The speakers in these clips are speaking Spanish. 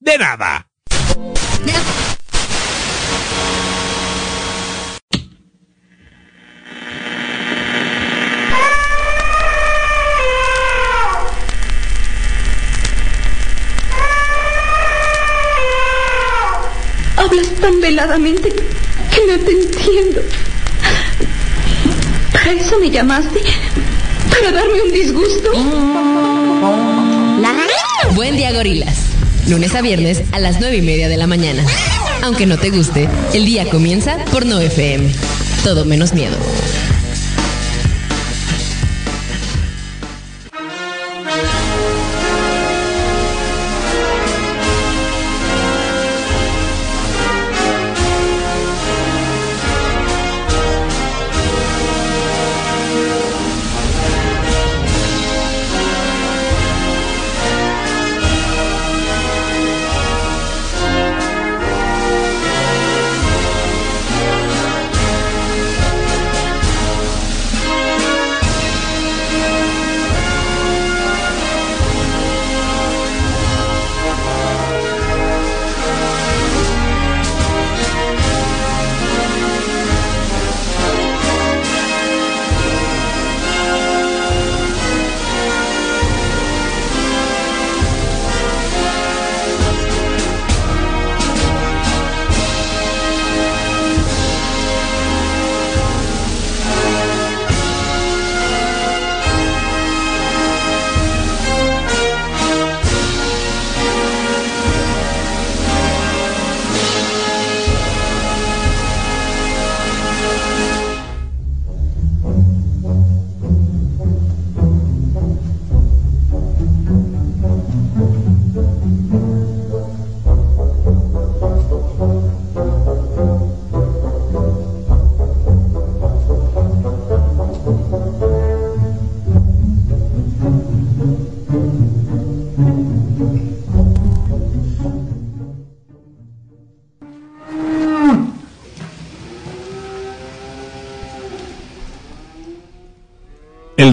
de nada. Hablas tan veladamente que no te entiendo. ¿Para eso me llamaste? ¿Para darme un disgusto? Buen día, gorilas. Lunes a viernes a las nueve y media de la mañana. Aunque no te guste, el día comienza por No FM. Todo menos miedo.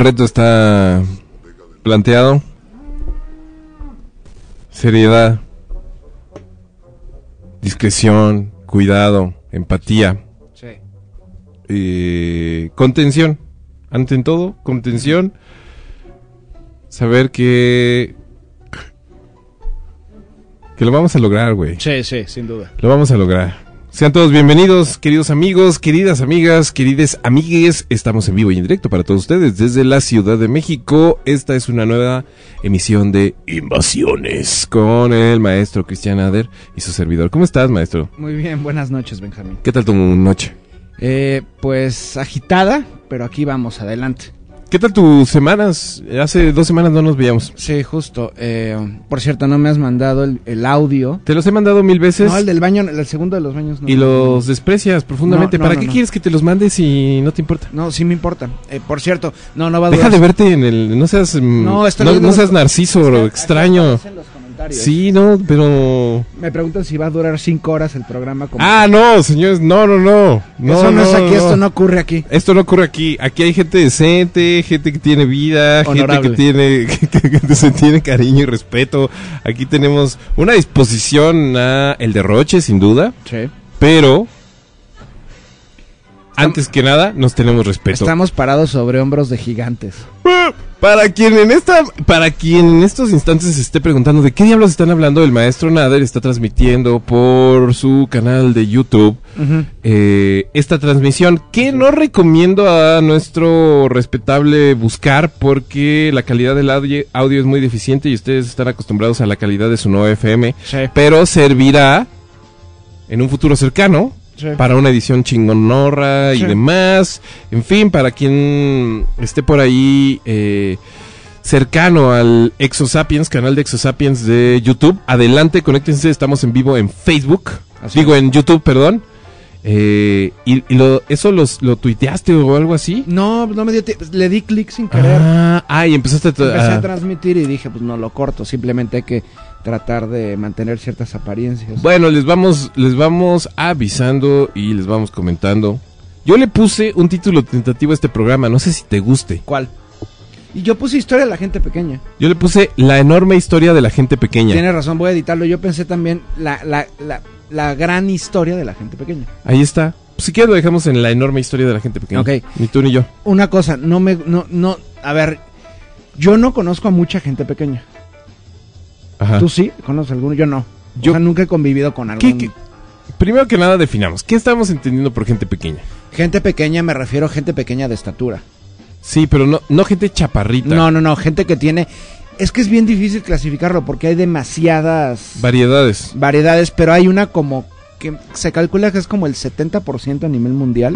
Reto está planteado. Seriedad, discreción, cuidado, empatía. Sí. eh, contención. Ante todo, contención. Saber que. Que lo vamos a lograr, güey. Sí, sí, sin duda. Lo vamos a lograr. Sean todos bienvenidos, queridos amigos, queridas amigas, querides amigues. Estamos en vivo y en directo para todos ustedes desde la Ciudad de México. Esta es una nueva emisión de Invasiones con el maestro Cristian Ader y su servidor. ¿Cómo estás, maestro? Muy bien, buenas noches, Benjamín. ¿Qué tal tu noche? Eh, pues agitada, pero aquí vamos, adelante. ¿Qué tal tus semanas? Hace dos semanas no nos veíamos. Sí, justo. eh, por cierto, no me has mandado el, el audio. Te los he mandado mil veces No, el del baño, el segundo de los baños no. y los desprecias profundamente. No, no, ¿Para qué quieres que te los mande si no te importa? No, sí me importa. Eh, por cierto, no, no va a Deja durar. de verte en el... No seas... mm, No, estoy seas narciso, aquí extraño. los comentarios. Sí, no, pero... Me preguntan si va a durar cinco horas el programa. Como... Ah, no, señores, no, no, no. no Eso no, es aquí, esto no ocurre aquí. Esto no ocurre aquí. Aquí hay gente decente, gente que tiene vida, Honorable. gente que tiene, que, que se tiene cariño y respeto. Aquí tenemos una disposición a el derroche, sin duda, Sí. pero antes que nada nos tenemos respeto. Estamos parados sobre hombros de gigantes. Para quien en esta, para quien en estos instantes se esté preguntando de qué diablos están hablando, el maestro Nader está transmitiendo por su canal de YouTube eh, esta transmisión que no recomiendo a nuestro respetable buscar porque la calidad del audio, audio es muy deficiente y ustedes están acostumbrados a la calidad de su nuevo FM, Sí. pero servirá en un futuro cercano Sí. para una edición chingonorra y demás. En fin, para quien esté por ahí eh, cercano al Exosapiens, canal de Exosapiens de YouTube. Adelante, conéctense, estamos en vivo en Facebook. Así Digo, es. en YouTube, perdón. Eh, y y lo, eso los, lo tuiteaste o algo así. No, no me dio tiempo. Le di clic sin querer. Ah, ah, y empezaste a... Empecé a transmitir y dije, pues no lo corto. Simplemente hay que tratar de mantener ciertas apariencias. Bueno, les vamos, les vamos avisando y les vamos comentando. Yo le puse un título tentativo a este programa, no sé si te guste. ¿Cuál? Y yo puse historia de la gente pequeña. Yo le puse la enorme historia de la gente pequeña. Tienes razón, voy a editarlo. Yo pensé también la, la, la, la gran historia de la gente pequeña. Ahí está. Si quieres lo dejamos en la enorme historia de la gente pequeña. Ok. Ni tú ni yo. Una cosa, no me, no, no, a ver, yo no conozco a mucha gente pequeña. Ajá. ¿Tú sí? ¿Conoces alguno? Yo no. Yo- o sea, nunca he convivido con ¿Qué- algún... qué? Primero que nada definamos. ¿Qué estamos entendiendo por gente pequeña? Gente pequeña me refiero a gente pequeña de estatura. Sí, pero no, no gente chaparrita. No, no, no, gente que tiene... Es que es bien difícil clasificarlo porque hay demasiadas Variedades. variedades, pero hay una como que se calcula que es como el 70% a nivel mundial.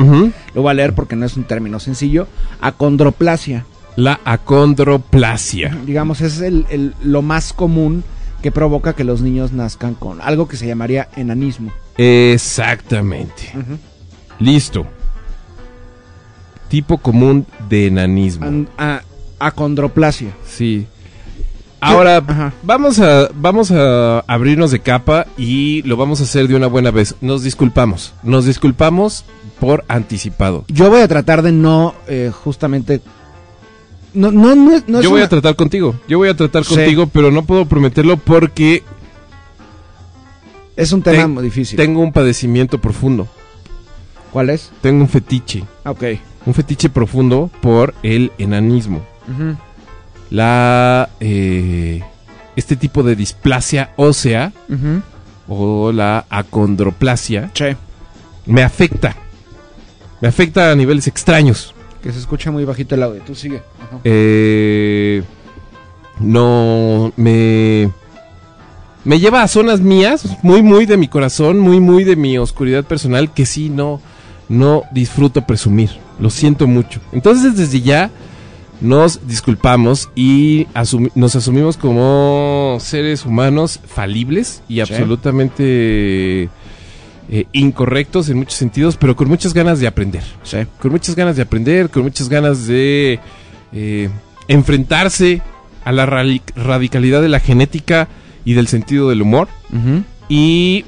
Lo voy a leer porque no es un término sencillo. Acondroplasia. La acondroplasia. Digamos, es el, el- lo más común que provoca que los niños nazcan con algo que se llamaría enanismo. Exactamente. Listo. Tipo común de enanismo. An- a- acondroplasia. Sí. Ahora Ajá. vamos a vamos a abrirnos de capa y lo vamos a hacer de una buena vez. Nos disculpamos. Nos disculpamos por anticipado. Yo voy a tratar de no, eh, justamente... No, no, no, es- no es Yo voy una- a tratar contigo. Yo voy a tratar Sí. contigo, pero no puedo prometerlo porque Es un tema ten- muy difícil. tengo un padecimiento profundo. ¿Cuál es? Tengo un fetiche. Ah, Ok. Un fetiche profundo por el enanismo. La eh, este tipo de displasia ósea o la acondroplasia Sí. me afecta. Me afecta a niveles extraños. Que se escucha muy bajito el audio. Tú sigue. Ajá. Eh, no me me lleva a zonas mías, muy muy de mi corazón, muy muy de mi oscuridad personal que sí no no disfruto presumir. Lo siento mucho. Entonces desde ya nos disculpamos y nos asumimos como seres humanos falibles y Sí. absolutamente eh, incorrectos en muchos sentidos, pero con muchas ganas de aprender Sí. con muchas ganas de aprender, con muchas ganas de eh, enfrentarse a la radicalidad de la genética y del sentido del humor. Y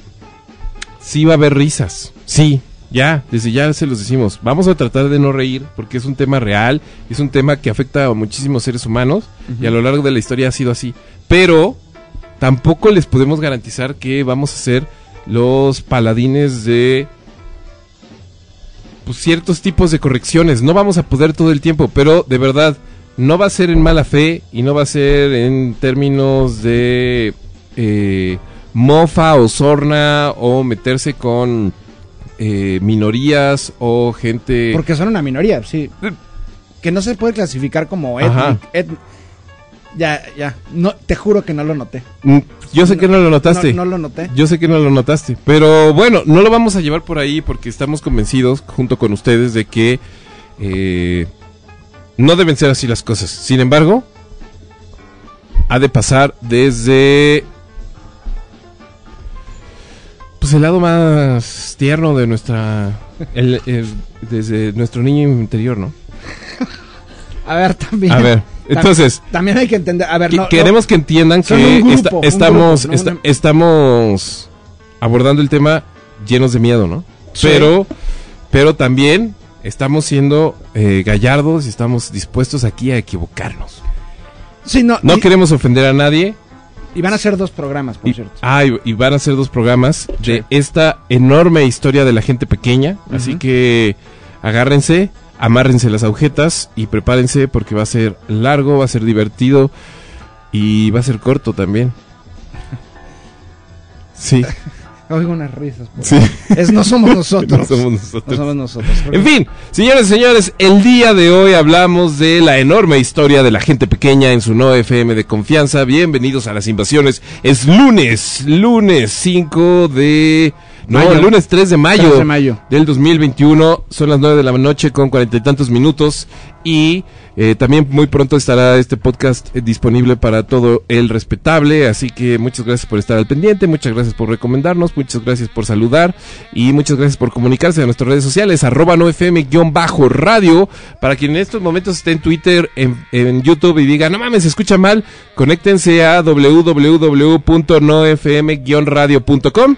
sí va a haber risas, sí, ya, desde ya se los decimos. Vamos a tratar de no reír porque es un tema real, es un tema que afecta a muchísimos seres humanos y a lo largo de la historia ha sido así. Pero tampoco les podemos garantizar que vamos a ser los paladines de pues, ciertos tipos de correcciones. No vamos a poder todo el tiempo, pero de verdad, no va a ser en mala fe y no va a ser en términos de eh, mofa o sorna o meterse con eh, minorías o gente... Porque son una minoría, sí. Que no se puede clasificar como. Ya, ya. No, te juro que no lo noté. Mm, Yo sé que no lo notaste. No, no lo noté. Yo sé que no lo notaste, pero bueno, no lo vamos a llevar por ahí porque estamos convencidos, junto con ustedes, de que eh, no deben ser así las cosas. Sin embargo, ha de pasar desde pues el lado más tierno de nuestra, el- el- desde nuestro niño interior, ¿no? A ver, también. A ver, entonces También hay que entender. A ver, que- no. queremos que entiendan que grupo, esta- estamos, grupo, ¿no? esta- Una- estamos abordando el tema llenos de miedo, ¿no? Sí. Pero, pero también estamos siendo eh, gallardos y estamos dispuestos aquí a equivocarnos. no, sí, no, No y, queremos ofender a nadie. y van a ser dos programas, por Y, cierto. ah, y- y van a ser dos programas de esta enorme historia de la gente pequeña. Así que agárrense, amárrense las agujetas y prepárense porque va a ser largo, va a ser divertido y va a ser corto también. Sí, Oigo unas risas. por- sí. Es, no somos nosotros. No somos No nosotros. somos nosotros. En fin, señores y señores, el día de hoy hablamos de la enorme historia de la gente pequeña en su no FM de confianza. Bienvenidos a las invasiones. Es lunes, lunes 5 de No, Mayo. el lunes 3 de mayo, 3 de mayo. del 2021. Son las 9 de la noche con cuarenta y tantos minutos. Y eh, también muy pronto estará este podcast eh, disponible para todo el respetable. Así que muchas gracias por estar al pendiente. Muchas gracias por recomendarnos. Muchas gracias por saludar. Y muchas gracias por comunicarse a nuestras redes sociales. Arroba no FM-radio. Para quien en estos momentos esté en Twitter, en, en YouTube y diga, no mames, se escucha mal. Conéctense a www.nofm-radio.com.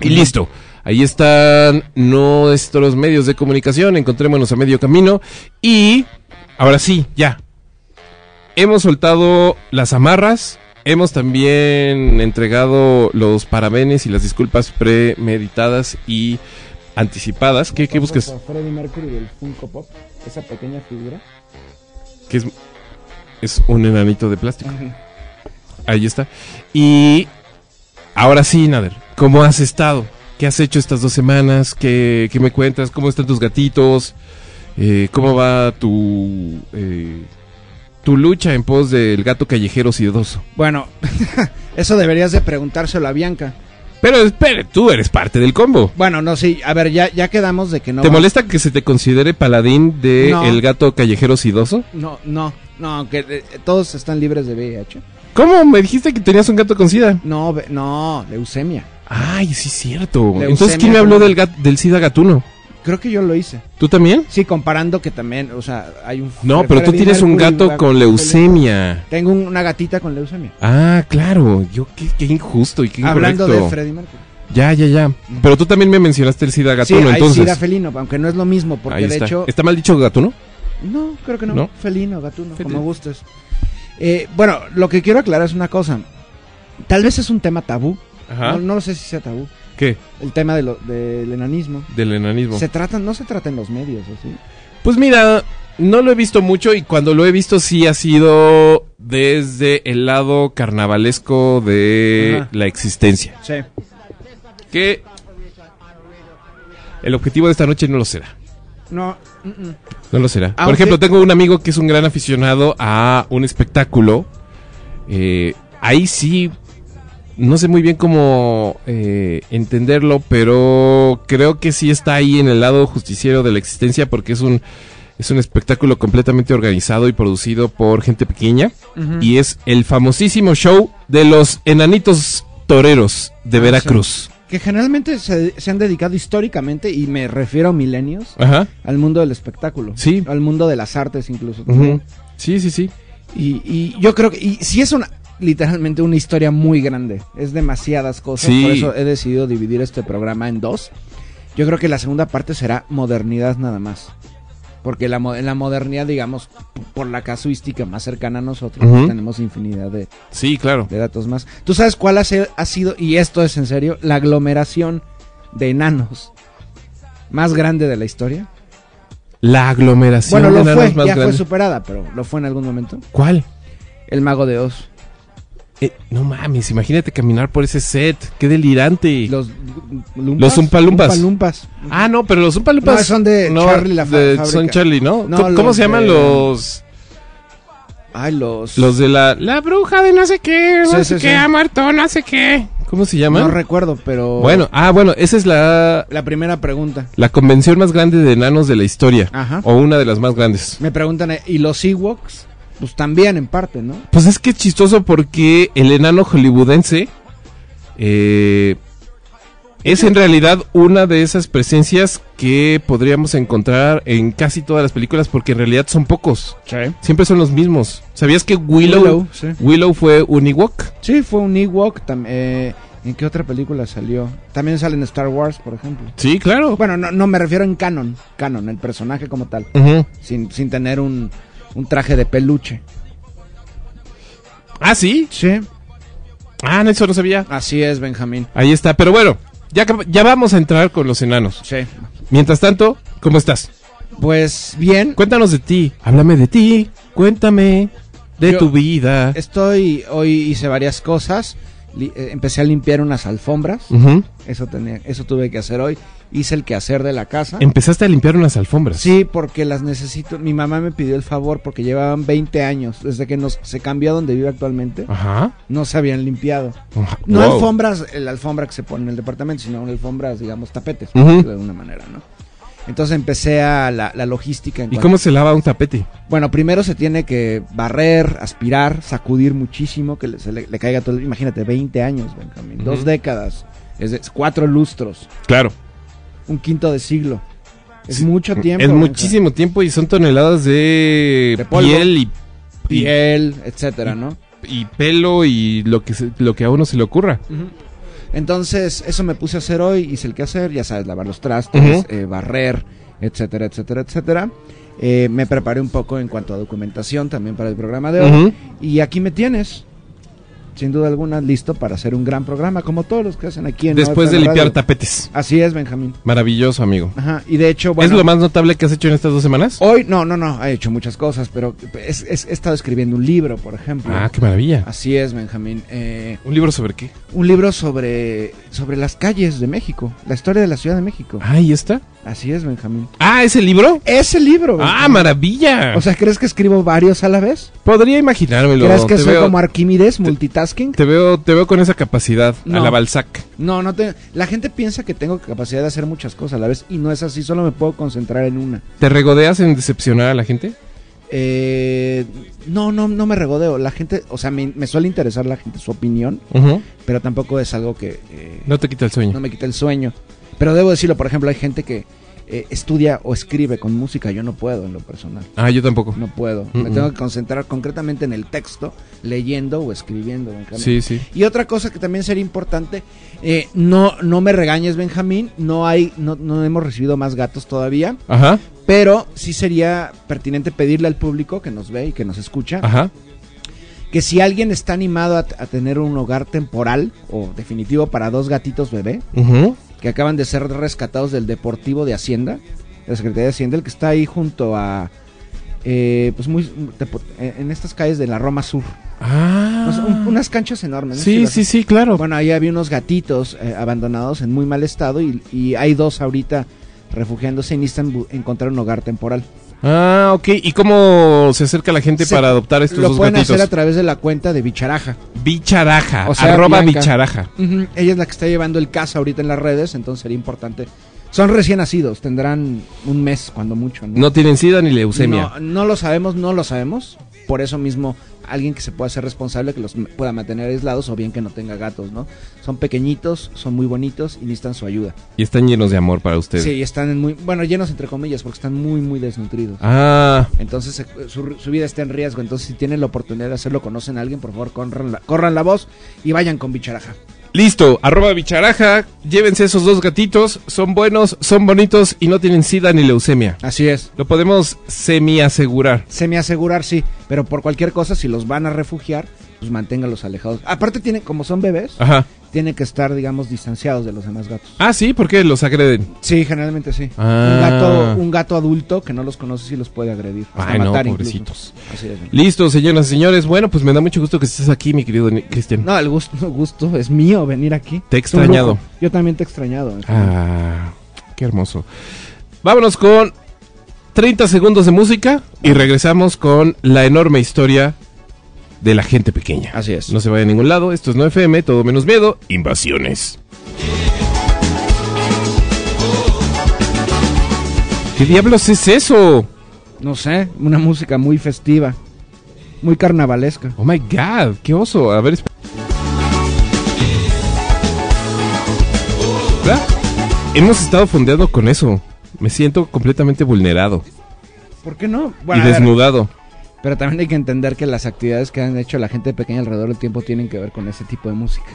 Y listo. Ahí están nuestros medios de comunicación. Encontrémonos a medio camino. Y ahora sí, ya. Hemos soltado las amarras. Hemos también entregado los parabenes y las disculpas premeditadas y anticipadas. ¿Qué, qué buscas? Freddie Mercury del Funko Pop, esa pequeña figura. Que es, es un enanito de plástico. Ahí está. Y ahora sí, Nader, ¿cómo has estado? ¿Qué has hecho estas dos semanas? ¿Qué, qué me cuentas? ¿Cómo están tus gatitos? Eh, ¿Cómo va tu, eh, tu lucha en pos del gato callejero sidoso? Bueno, eso deberías de preguntárselo a Bianca. Pero espere, tú eres parte del combo. Bueno, no, sí, a ver, ya, ya quedamos de que no. ¿Te molesta que se te considere paladín de No. el gato callejero sidoso? No, no, no, que eh, todos están libres de VIH. ¿Cómo? Me dijiste que tenías un gato con sida. No, no, leucemia. Ay, sí, cierto. Leucemia Entonces, ¿quién me habló del, gat- del sida gatuno? Creo que yo lo hice. ¿Tú también? Sí, comparando que también, o sea, hay un. No, pero tú tienes un gato con leucemia. Tengo un- una gatita con leucemia. Ah, claro. Yo, qué, qué injusto y qué Hablando incorrecto. de Freddie Mercury. Ya, ya, ya. Pero tú también me mencionaste el SIDA Sí, gatuno, hay entonces. sida felino, aunque no es lo mismo, porque Ahí de está. hecho. ¿Está mal dicho gatuno? No, creo que no. ¿No? Felino, gatuno, como gustes. Eh, bueno, lo que quiero aclarar es una cosa. Tal vez es un tema tabú. Ajá. No, no sé si sea tabú. ¿Qué? El tema de lo- del enanismo. Del enanismo. Se trata, no se trata en los medios, ¿o sí? Pues mira, no lo he visto mucho y cuando lo he visto sí ha sido desde el lado carnavalesco de Ajá. la existencia. Sí. Que el objetivo de esta noche no lo será. No. No lo será. Por ejemplo, tengo un amigo que es un gran aficionado a un espectáculo. Eh, ahí sí, no sé muy bien cómo eh, entenderlo, pero creo que sí está ahí en el lado justiciero de la existencia porque es un, es un espectáculo completamente organizado y producido por gente pequeña. Y es el famosísimo show de los enanitos toreros de Ah, Veracruz. que generalmente se, se han dedicado históricamente, y me refiero a milenios, Ajá. al mundo del espectáculo. Sí. Al mundo de las artes incluso. Sí, sí, sí. y, y yo creo que, y si es una, literalmente una historia muy grande, es demasiadas cosas, Sí. por eso he decidido dividir este programa en dos. Yo creo que la segunda parte será modernidad nada más. Porque la, en la modernidad, digamos, por la casuística más cercana a nosotros, Ujú. tenemos infinidad de, Sí, claro. de datos más. ¿Tú sabes cuál ha, se- ha sido, y esto es en serio, la aglomeración de enanos más grande de la historia? La aglomeración Bueno, de lo enanos fue, más ya fue superada, pero lo fue en algún momento. ¿Cuál? El mago de Oz. Eh, no mames, imagínate caminar por ese set. Qué delirante. Los lumpas. Los Umpalumpas. Umpalumpas. Ah, no, pero los Umpalumpas. No, son de Charlie la de-. Son Charlie, ¿no? No, ¿Cómo, se llaman de- los. Ay, los. Los de la. La bruja de no sé qué, no Sí, sé sí, qué, sí. ha muerto, no sé qué. ¿Cómo se No llaman? recuerdo, pero. bueno, ah, bueno, esa es la. La primera pregunta. La convención más grande de enanos de la historia. Ajá. O una de las más grandes. Me preguntan, ¿y los Ewoks? Pues también, en parte, ¿no? Pues es que es chistoso porque el enano hollywoodense eh, es en realidad una de esas presencias que podríamos encontrar en casi todas las películas porque en realidad son pocos. Sí. Siempre son los mismos. ¿Sabías que Willow, Willow, sí. fue un Ewok? Sí, fue un Ewok. eh, ¿En qué otra película salió? También sale en Star Wars, por ejemplo. Sí, claro. Bueno, no, no me refiero en canon. Canon, el personaje como tal. Sin, sin tener un, un traje de peluche. Ah, sí. Sí. Ah, no, eso no sabía. Así es, Benjamín. Ahí está. Pero bueno, ya, ya vamos a entrar con los enanos. Sí. Mientras tanto, ¿cómo estás? Pues bien, Cuéntanos de ti. Háblame de ti. Cuéntame de Yo- tu vida. estoy, hoy hice varias cosas. Li- eh, empecé a limpiar unas alfombras. Eso tenía, eso tuve que hacer hoy. Hice el quehacer de la casa. Empezaste a limpiar unas alfombras. Sí, porque las necesito. Mi mamá me pidió el favor porque llevaban 20 años desde que nos, se cambió a donde vive actualmente. Ajá. No se habían limpiado. No Wow. alfombras, la alfombra que se pone en el departamento, sino alfombras, digamos, tapetes, de alguna manera, ¿no? Entonces empecé a la, la logística. En ¿Y cuanto- cómo se lava un tapete? Bueno, primero se tiene que barrer, aspirar, sacudir muchísimo, que le, se le, le caiga todo. Imagínate, 20 años, Benjamín. Dos décadas. Es de- cuatro lustros. Claro. Un quinto de siglo. Es Sí, mucho tiempo. Es Benja. muchísimo tiempo y son toneladas de, piel y, Piel, etcétera, ¿no? y pelo y lo que, se- lo que a uno se le ocurra. Entonces, eso me puse a hacer hoy, hice el que hacer, ya sabes, lavar los trastes, eh, barrer, etcétera, etcétera, etcétera. Eh, me preparé un poco en cuanto a documentación también para el programa de hoy. Y aquí me tienes, sin duda alguna, listo para hacer un gran programa, como todos los que hacen aquí en Después de limpiar Radio. tapetes. Así es, Benjamín. Maravilloso, amigo. Ajá, y de hecho, bueno... ¿Es lo más notable que has hecho en estas dos semanas? Hoy, no, no, no, he hecho muchas cosas, pero es- es- he estado escribiendo un libro, por ejemplo. Ah, qué maravilla. Así es, Benjamín. Eh, ¿Un libro sobre qué? un libro sobre, sobre las calles de México, la historia de la Ciudad de México. Ah, ¿y está? Así es, Benjamín. Ah, ¿ese libro? Ese libro. Ah, maravilla. O sea, ¿crees que escribo varios a la vez? Podría imaginármelo. ¿Crees que te soy veo, como Arquímedes, multitasking? te veo, te veo con esa capacidad a No. la Balzac. No, no te... La gente piensa que tengo capacidad de hacer muchas cosas a la vez y no es así, solo me puedo concentrar en una. ¿Te regodeas en decepcionar a la gente? Eh, no, no, no me regodeo. La gente, o sea, me, me suele interesar la gente, su opinión, pero tampoco es algo que eh, No te quita el sueño. no me quita el sueño. Pero debo decirlo, por ejemplo, hay gente que eh, estudia o escribe con música, yo no puedo en lo personal. Ah, yo tampoco. No puedo. Me tengo que concentrar concretamente en el texto, leyendo o escribiendo. Benjamín. Sí, sí. Y otra cosa que también sería importante, eh, no, no me regañes, Benjamín, no hay, no, no hemos recibido más gatos todavía, Ajá, pero sí sería pertinente pedirle al público que nos ve y que nos escucha, ajá. que si alguien está animado a, a tener un hogar temporal o definitivo para dos gatitos bebé, Ujú. Que acaban de ser rescatados del Deportivo de Hacienda, de la Secretaría de Hacienda, el que está ahí junto a, eh, pues muy, depo- en estas calles de la Roma Sur, Ah. Un- unas canchas enormes. ¿no? Sí, sí, sí, claro. Bueno, ahí había unos gatitos eh, abandonados en muy mal estado y, y hay dos ahorita refugiándose y necesitan bu- encontrar un hogar temporal. Ah, ok. ¿Y cómo se acerca la gente Se- para adoptar estos Lo dos pueden gatitos? hacer a través de la cuenta de Bicharaja. Bicharaja. O sea, arroba Bianca. bicharaja. Ella es la que está llevando el caso ahorita en las redes, entonces sería importante. Son recién nacidos, tendrán un mes cuando mucho. ¿no? No tienen sida ni leucemia. No, no lo sabemos, no lo sabemos. Por eso mismo, alguien que se pueda hacer responsable, que los pueda mantener aislados o bien que no tenga gatos, ¿no? Son pequeñitos, son muy bonitos y necesitan su ayuda. Y están llenos de amor para ustedes. Sí, están muy, bueno, llenos entre comillas, porque están muy, muy desnutridos. Ah, Entonces se- su, su vida está en riesgo. Entonces, si tienen la oportunidad de hacerlo, conocen a alguien, por favor, corran la, corran la voz y vayan con bicharaja. Listo. Arroba bicharaja. Llévense esos dos gatitos. Son buenos, son bonitos y no tienen sida ni leucemia. Así es. Lo podemos semi-asegurar. Semi asegurar, sí, pero por cualquier cosa, si los van a refugiar, pues manténganlos alejados. Aparte, tienen, como son bebés, Ajá. tienen que estar, digamos, distanciados de los demás gatos. Ah, sí, ¿por qué los agreden? Sí, generalmente sí. Ah. Un, gato, un gato adulto que no los conoce sí los puede agredir. hasta Ay, no, matar pobrecitos. Así es. Listo, señoras y señores. Bueno, pues me da mucho gusto que estés aquí, mi querido Cristian. No, el gusto, el gusto es mío venir aquí. Te he extrañado. Yo también te he extrañado. Ah, qué hermoso. Vámonos con 30 segundos de música y regresamos con la enorme historia de la gente pequeña. Así es. No se vaya a ningún lado. Esto es No FM, todo menos miedo, invasiones. ¿Qué diablos es eso? No sé, una música muy festiva, muy carnavalesca. Oh my god, qué oso. A ver. Hemos estado fondeando con eso. Me siento completamente vulnerado ¿Por qué no? y ver, desnudado. Pero también hay que entender que las actividades que han hecho la gente pequeña alrededor del tiempo tienen que ver con ese tipo de música.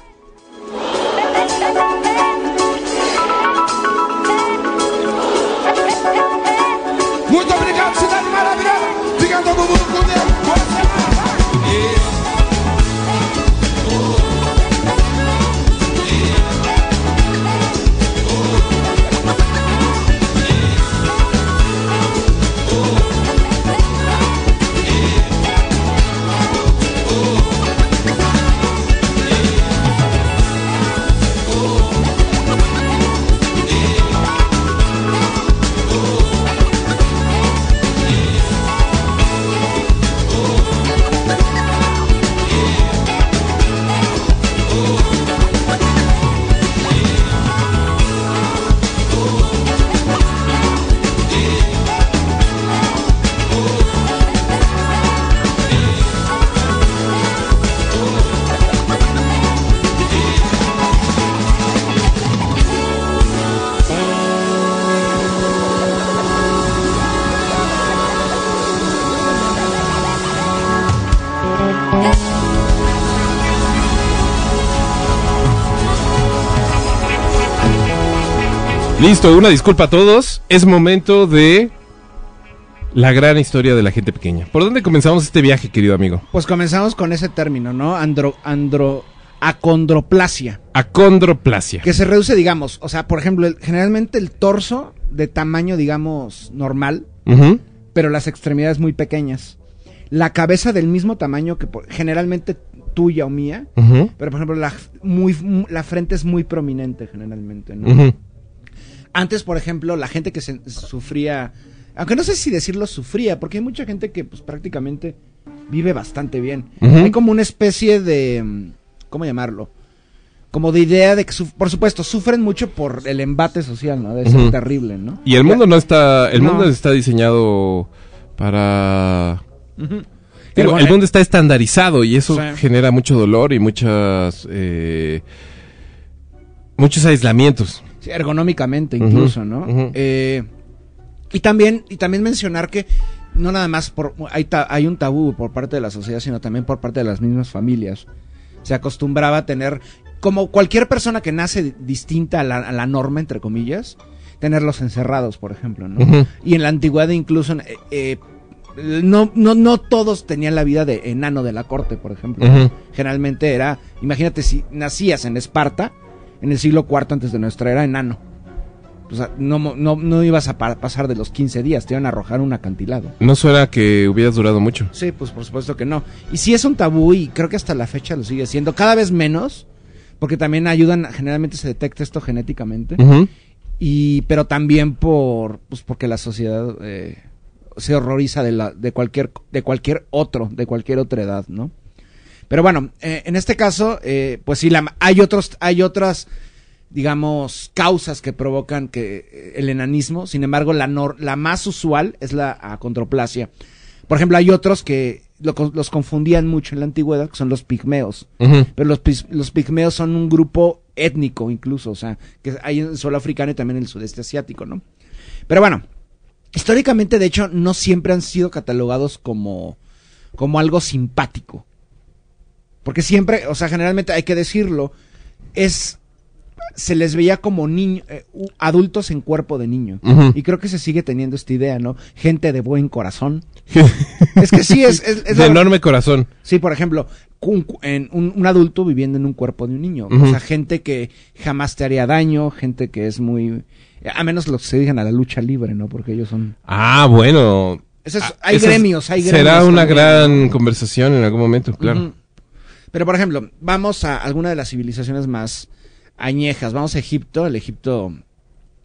Listo, una disculpa a todos. Es momento de la gran historia de la gente pequeña. ¿Por dónde comenzamos este viaje, querido amigo? Pues comenzamos con ese término, ¿no? Andro, andro, acondroplasia. Acondroplasia. Que se reduce, digamos, o sea, por ejemplo, el- generalmente el torso de tamaño, digamos, normal, pero las extremidades muy pequeñas. La cabeza del mismo tamaño que por- generalmente tuya o mía, pero por ejemplo la, muy, mu- la frente es muy prominente generalmente, ¿no? ujú. Antes, por ejemplo, la gente que se, sufría, aunque no sé si decirlo sufría, porque hay mucha gente que pues prácticamente vive bastante bien. Hay como una especie de, mm, ¿cómo llamarlo? Como de idea de que, su- por supuesto, sufren mucho por el embate social, ¿no? Debe ser terrible, ¿no? Y el mundo no está, el No. mundo está diseñado para. Digo, Ergon- el mundo está estandarizado y eso genera mucho dolor y muchas eh, muchos aislamientos. Sí, ergonómicamente incluso, ¿no? Eh, y también y también mencionar que no nada más por hay, ta- hay un tabú por parte de la sociedad, sino también por parte de las mismas familias. Se acostumbraba a tener como cualquier persona que nace di- distinta a la, a la norma entre comillas, tenerlos encerrados, por ejemplo, ¿no? Y en la antigüedad incluso eh, eh, no, no, no todos tenían la vida de enano de la corte, por ejemplo. Generalmente era, imagínate si nacías en Esparta, en el siglo IV antes de nuestra era, enano. O sea, no, no, no ibas a pa- pasar de los 15 días, te iban a arrojar un acantilado. No suena que hubieras durado mucho. Sí, pues por supuesto que no. Y sí es un tabú y creo que hasta la fecha lo sigue siendo, cada vez menos, porque también ayudan, generalmente se detecta esto genéticamente, y pero también por, pues porque la sociedad eh, se horroriza de, la, de, cualquier, de cualquier otro, de cualquier otra edad, ¿no? Pero bueno, eh, en este caso, eh, pues sí, la, hay, otros, hay otras, digamos, causas que provocan que eh, el enanismo. Sin embargo, la, nor- la más usual es la acondroplasia. Por ejemplo, hay otros que lo los confundían mucho en la antigüedad, que son los pigmeos. Pero los pigmeos son un grupo étnico incluso, o sea, que hay en el suelo africano y también en el sudeste asiático, ¿no? Pero bueno, históricamente de hecho no siempre han sido catalogados como, como algo simpático. Porque siempre, o sea, generalmente hay que decirlo, es se les veía como niño, eh, adultos en cuerpo de niño. Y creo que se sigue teniendo esta idea, ¿no? Gente de buen corazón. es que sí, es, es, es de enorme corazón. Sí, por ejemplo, un, en un, un adulto viviendo en un cuerpo de un niño. O sea, gente que jamás te haría daño, gente que es muy... A menos los que se dedican a la lucha libre, ¿no? Porque ellos son... Ah, bueno. Eso es- Ah, hay gremios, hay gremios. Será una también, gran conversación en algún momento, claro. Ujú. Pero, por ejemplo, vamos a alguna de las civilizaciones más añejas. Vamos a Egipto, el Egipto...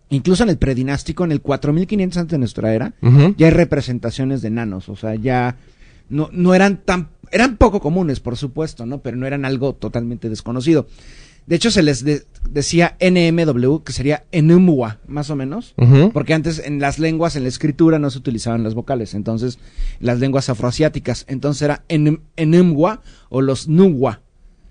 Incluso en el predinástico, en el 4500 antes de nuestra era, ya hay representaciones de enanos, o sea, ya no, no eran tan, eran poco comunes, por supuesto, ¿no? Pero no eran algo totalmente desconocido. De hecho, se les de- decía NMW, que sería Enumwa, más o menos, porque antes en las lenguas, en la escritura, no se utilizaban las vocales, entonces, las lenguas afroasiáticas, entonces era Enum- Enumwa o los Nuwa,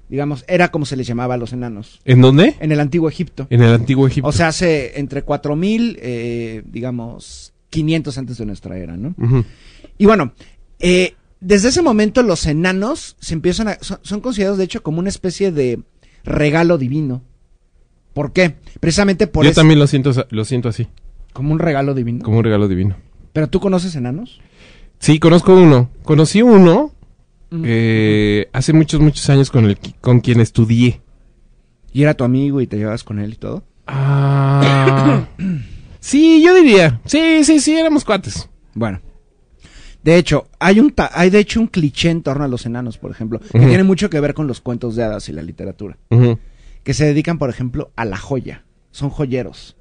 digamos, era como se les llamaba a los enanos, ¿En dónde? en el antiguo Egipto. En el antiguo Egipto. O sea, hace entre 4000, eh, digamos, 500 antes de nuestra era, ¿no? Y bueno, eh, desde ese momento los enanos se empiezan a, son, son considerados de hecho como una especie de regalo divino. ¿Por qué? Precisamente por Yo eso. también lo siento, lo siento así, Como un regalo divino. como un regalo divino. Pero tú conoces enanos? Sí, conozco uno. Conocí uno Mm. eh, hace muchos, muchos años con, el, con quien estudié. Y era tu amigo y te llevabas con él y todo. Ah. sí, yo diría. Sí, sí, sí, éramos cuates. Bueno. De hecho, hay un ta- hay de hecho un cliché en torno a los enanos, por ejemplo, que tiene mucho que ver con los cuentos de hadas y la literatura. Que se dedican, por ejemplo, a la joya. Son joyeros.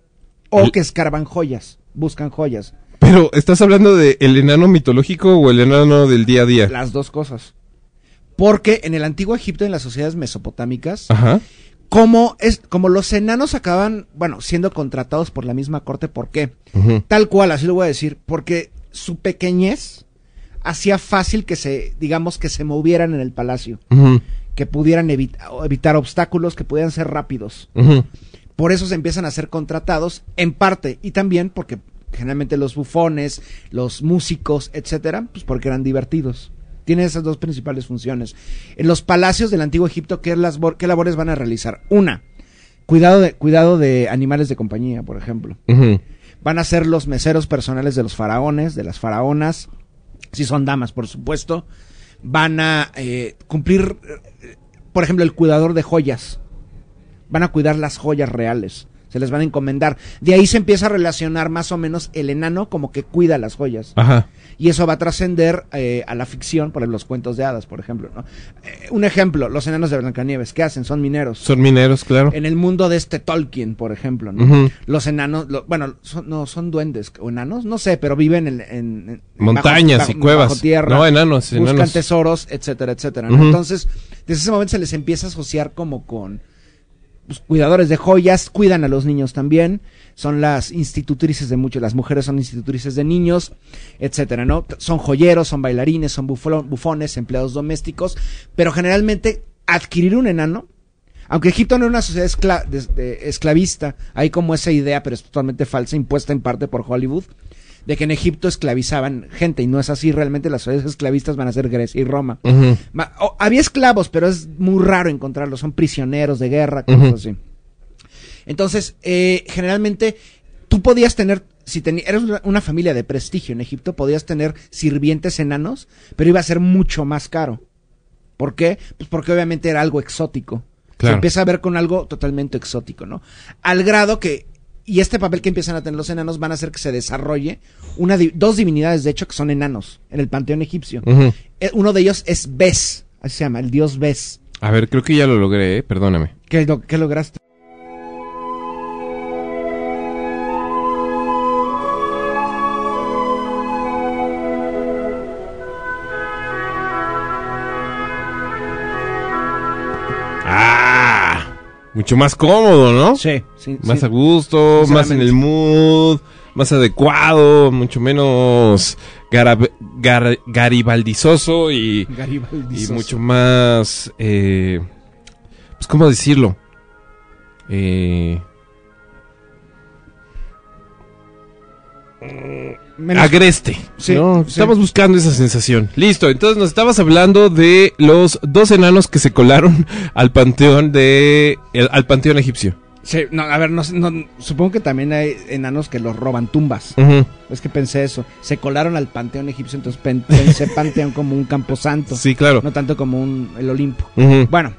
O que escarban joyas, buscan joyas. Pero, ¿estás hablando de el enano mitológico o el enano del día a día? Las dos cosas. Porque en el antiguo Egipto, en las sociedades mesopotámicas, Ajá. como, es, como los enanos acaban, bueno, siendo contratados por la misma corte, ¿por qué? Tal cual, así lo voy a decir, porque su pequeñez hacía fácil que se, digamos, que se movieran en el palacio, que pudieran evita- evitar obstáculos, que pudieran ser rápidos. Por eso se empiezan a ser contratados, en parte, y también porque generalmente los bufones, los músicos, etcétera, pues porque eran divertidos. Tienen esas dos principales funciones. En los palacios del antiguo Egipto, ¿qué, las, qué labores van a realizar? Una, cuidado de, cuidado de animales de compañía, por ejemplo. Van a ser los meseros personales de los faraones, de las faraonas, si son damas, por supuesto. Van a eh, cumplir, eh, por ejemplo, el cuidador de joyas. Van a cuidar las joyas reales. Se les van a encomendar. De ahí se empieza a relacionar más o menos el enano como que cuida las joyas. Ajá. Y eso va a trascender eh, a la ficción, por ejemplo, los cuentos de hadas, por ejemplo. ¿no? Eh, un ejemplo, los enanos de Blancanieves, ¿qué hacen? Son mineros. Son mineros, claro. En el mundo de este Tolkien, por ejemplo, ¿no? Los enanos, lo- bueno, son, no, son duendes o enanos, no sé, pero viven en, en- en- Montañas bajo- y cuevas. bajo tierra. No, enanos, Buscan enanos. tesoros, etcétera, etcétera. Entonces, desde ese momento se les empieza a asociar como con pues, cuidadores de joyas, cuidan a los niños también, son las institutrices de muchos, las mujeres son institutrices de niños, etcétera, ¿no? Son joyeros, son bailarines, son bufo- bufones, empleados domésticos, pero generalmente adquirir un enano, aunque Egipto no era una sociedad esclavista, hay como esa idea, pero es totalmente falsa, impuesta en parte por Hollywood, de que en Egipto esclavizaban gente, y no es así, realmente las sociedades esclavistas van a ser Grecia y Roma. Ma- había esclavos, pero es muy raro encontrarlos. Son prisioneros de guerra, cosas así. Entonces, eh, generalmente, tú podías tener, si teni- eres una, familia de prestigio en Egipto, podías tener sirvientes enanos, pero iba a ser mucho más caro. ¿Por qué? Pues porque obviamente era algo exótico. Se empieza a ver con algo totalmente exótico, ¿no? Al grado que, y este papel que empiezan a tener los enanos van a hacer que se desarrolle una, di- dos divinidades, de hecho, que son enanos en el panteón egipcio. Eh, Uno de ellos es Bes, así se llama, el dios Bes. A ver, creo que ya lo logré, eh, perdóname. ¿Qué, lo- qué lograste? Mucho más cómodo, ¿no? Sí, sí. Más sí. a gusto, más en el mood, más adecuado, mucho menos garab- gar- garibaldizoso y, Garibaldi y mucho más, eh, pues, ¿cómo decirlo? Eh, Menos- agreste. Sí, ¿no? sí. Estamos buscando esa sensación. Listo, entonces nos estabas hablando de los dos enanos que se colaron al panteón de el- al panteón egipcio. Sí, no, a ver, no, supongo que también hay enanos que los roban tumbas. Es que pensé eso. Se colaron al panteón egipcio, entonces pen- pensé panteón como un camposanto. Sí, claro. No tanto como un, el Olimpo. Bueno,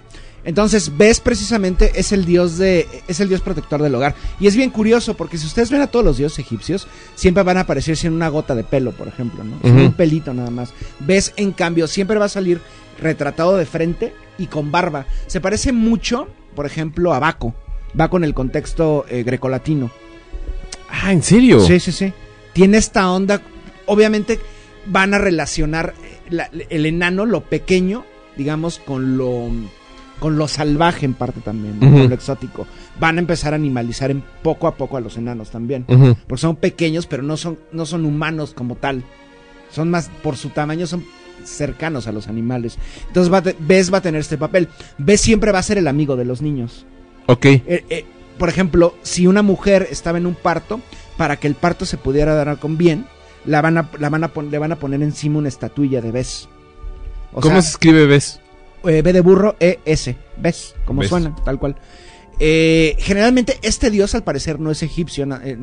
entonces ves precisamente es el dios de es el dios protector del hogar y es bien curioso porque si ustedes ven a todos los dioses egipcios siempre van a aparecer sin una gota de pelo, por ejemplo, ¿no? Ujú. un pelito nada más. Ves en cambio siempre va a salir retratado de frente y con barba. Se parece mucho, por ejemplo, a Baco. Va con el contexto eh, grecolatino. Ah, ¿en serio? Sí, sí, sí. Tiene esta onda. Obviamente van a relacionar eh, la- el enano, lo pequeño, digamos, con lo con lo salvaje en parte también, con lo exótico. Van a empezar a animalizar en poco a poco a los enanos también. Porque son pequeños, pero no son, no son humanos como tal. Son más, por su tamaño, son cercanos a los animales. Entonces va a te- Bes va a tener este papel. Bes siempre va a ser el amigo de los niños. Ok. Eh, eh, por ejemplo, si una mujer estaba en un parto, para que el parto se pudiera dar con bien, la van a, la van a le van a poner encima una estatuilla de Bes. O ¿Cómo sea, se escribe Bes? Eh, B de burro, E-S. ¿Ves? Como Ves. suena, tal cual. Eh, generalmente este dios al parecer no es egipcio, eh,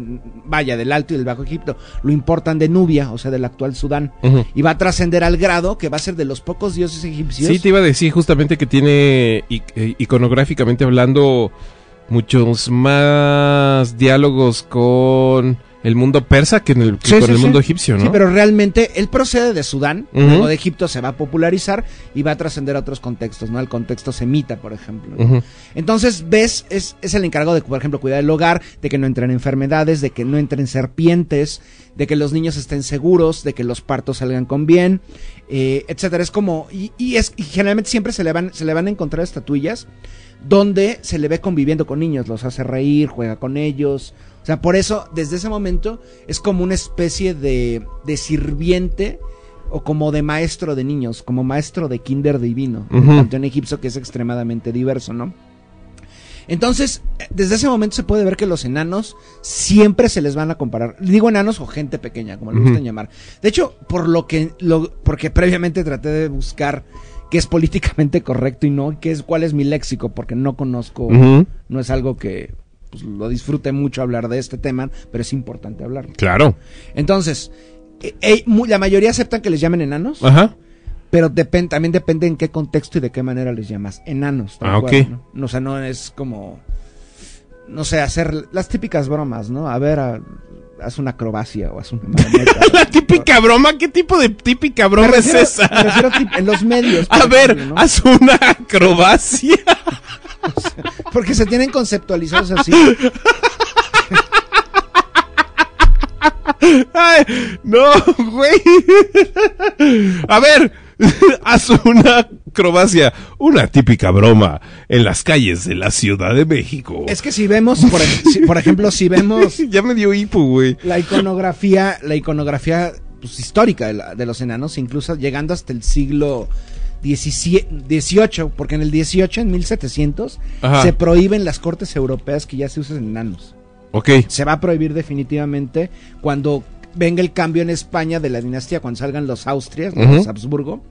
vaya, del Alto y del Bajo Egipto, lo importan de Nubia, o sea, del actual Sudán, y va a trascender al grado que va a ser de los pocos dioses egipcios. Sí, te iba a decir justamente que tiene iconográficamente hablando muchos más diálogos con el mundo persa que, en el, que Sí, con sí, el sí. mundo egipcio, ¿no? Sí, pero realmente él procede de Sudán, Ujú. luego de Egipto se va a popularizar y va a trascender a otros contextos, ¿no? Al contexto semita, por ejemplo. Entonces, ves, es, es el encargado de, por ejemplo, cuidar el hogar, de que no entren enfermedades, de que no entren serpientes, de que los niños estén seguros, de que los partos salgan con bien, eh, etcétera. Es como, y, y es, y generalmente siempre se le van, se le van a encontrar estatuillas donde se le ve conviviendo con niños, los hace reír, juega con ellos. O sea, por eso, desde ese momento, es como una especie de, de sirviente o como de maestro de niños, como maestro de kinder divino, el Ujú. panteón egipcio que es extremadamente diverso, ¿no? Entonces, eh, desde ese momento se puede ver que los enanos siempre se les van a comparar. Digo enanos o gente pequeña, como le Ujú. gustan llamar. De hecho, por lo que, lo, porque previamente traté de buscar qué es políticamente correcto y no, qué es, cuál es mi léxico, porque no conozco, no es algo que pues, lo disfrute mucho hablar de este tema, pero es importante hablarlo. Claro. Entonces, eh, eh, mu- la mayoría aceptan que les llamen enanos, Ajá. pero también depende en qué contexto y de qué manera les llamas. Enanos. Ah, cual, ok. ¿no? No, O sea, no es como, no sé, hacer las típicas bromas, ¿no? A ver, a- haz una acrobacia o haz una. La típica broma, ¿qué tipo de típica broma es esa? me refiero a tip- en los medios. A ver, ejemplo, ¿no? haz una acrobacia. Porque se tienen conceptualizados así. Ay, no, güey. A ver, haz una acrobacia, una típica broma en las calles de la Ciudad de México. Es que si vemos, por, ej- si- por ejemplo, si vemos Ya me dio hipo, güey. la iconografía, la iconografía pues, histórica de, la- de los enanos, incluso llegando hasta el siglo XVIII, porque en el 18, en 1700, Ajá. se prohíben las cortes europeas que ya se usen enanos. Ok. Se va a prohibir definitivamente cuando venga el cambio en España de la dinastía, cuando salgan los Austrias, los Habsburgo,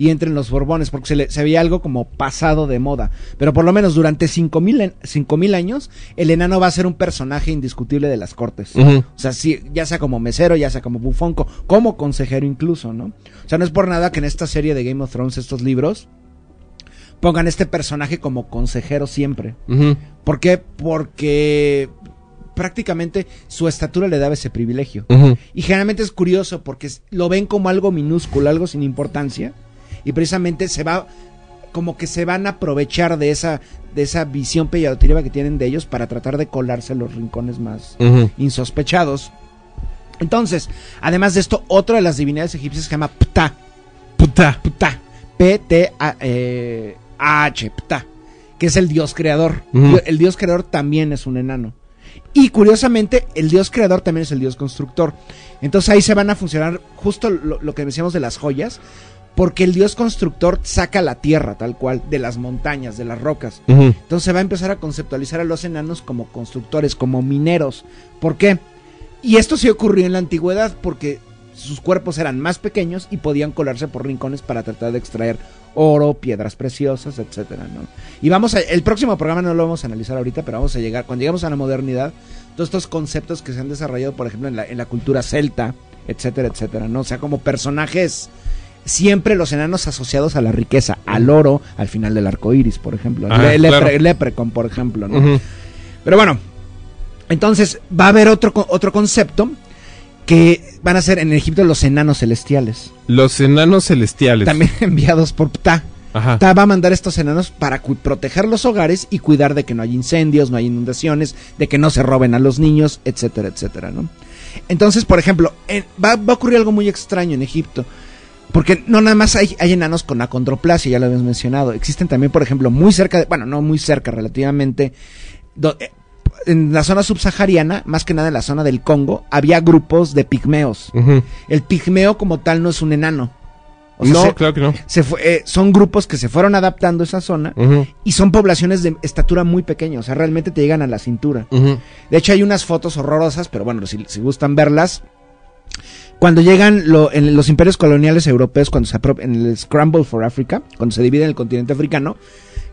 y entren los Borbones, porque se, le- se veía algo como pasado de moda. Pero por lo menos durante 5000 en- 5000 años, el enano va a ser un personaje indiscutible de las cortes. O sea, sí, ya sea como mesero, ya sea como bufón, co- como consejero incluso, ¿no? O sea, no es por nada que en esta serie de Game of Thrones, estos libros, pongan este personaje como consejero siempre. ¿Por qué? Porque prácticamente su estatura le daba ese privilegio. Y generalmente es curioso porque lo ven como algo minúsculo, algo sin importancia, y precisamente se va como que se van a aprovechar de esa de esa visión peyorativa que tienen de ellos para tratar de colarse en los rincones más insospechados. Entonces, además de esto, otra de las divinidades egipcias se llama Ptah. Puta. Ptah. P-T-A-H. Ptah. Que es el dios creador. El dios creador también es un enano. Y curiosamente, el dios creador también es el dios constructor. Entonces ahí se van a funcionar justo lo, lo que decíamos de las joyas. Porque el dios constructor saca la tierra tal cual, de las montañas, de las rocas. Entonces se va a empezar a conceptualizar a los enanos como constructores, como mineros. ¿Por qué? Y esto sí ocurrió en la antigüedad porque sus cuerpos eran más pequeños y podían colarse por rincones para tratar de extraer oro, piedras preciosas, etcétera, ¿no? Y vamos a, el próximo programa no lo vamos a analizar ahorita, pero vamos a llegar, cuando llegamos a la modernidad, todos estos conceptos que se han desarrollado, por ejemplo, en la, en la cultura celta, etcétera, etcétera, ¿no? O sea, como personajes, siempre los enanos asociados a la riqueza, al oro, al final del arco iris, por ejemplo. Ah, lepre-. Leprecon, por ejemplo, ¿no? Pero bueno, entonces va a haber otro, otro concepto que van a ser en Egipto los enanos celestiales, Los enanos celestiales. también enviados por Ptah. Ajá. Ptah va a mandar estos enanos para proteger los hogares y cuidar de que no haya incendios, no haya inundaciones, de que no se roben a los niños, etcétera, etcétera, ¿no? Entonces, por ejemplo, en- va, va a ocurrir algo muy extraño en Egipto. Porque no nada más hay, hay enanos con acondroplasia, ya lo habíamos mencionado. Existen también, por ejemplo, muy cerca, de, bueno, no muy cerca relativamente, do- eh, en la zona subsahariana, más que nada en la zona del Congo, había grupos de pigmeos. El pigmeo como tal no es un enano. O sea, no, se- claro que no. se fue- eh, son grupos que se fueron adaptando a esa zona y son poblaciones de estatura muy pequeña, o sea, realmente te llegan a la cintura. De hecho, hay unas fotos horrorosas, pero bueno, si, si gustan verlas. Cuando llegan lo- en los imperios coloniales europeos, cuando se en el Scramble for Africa, cuando se divide el continente africano,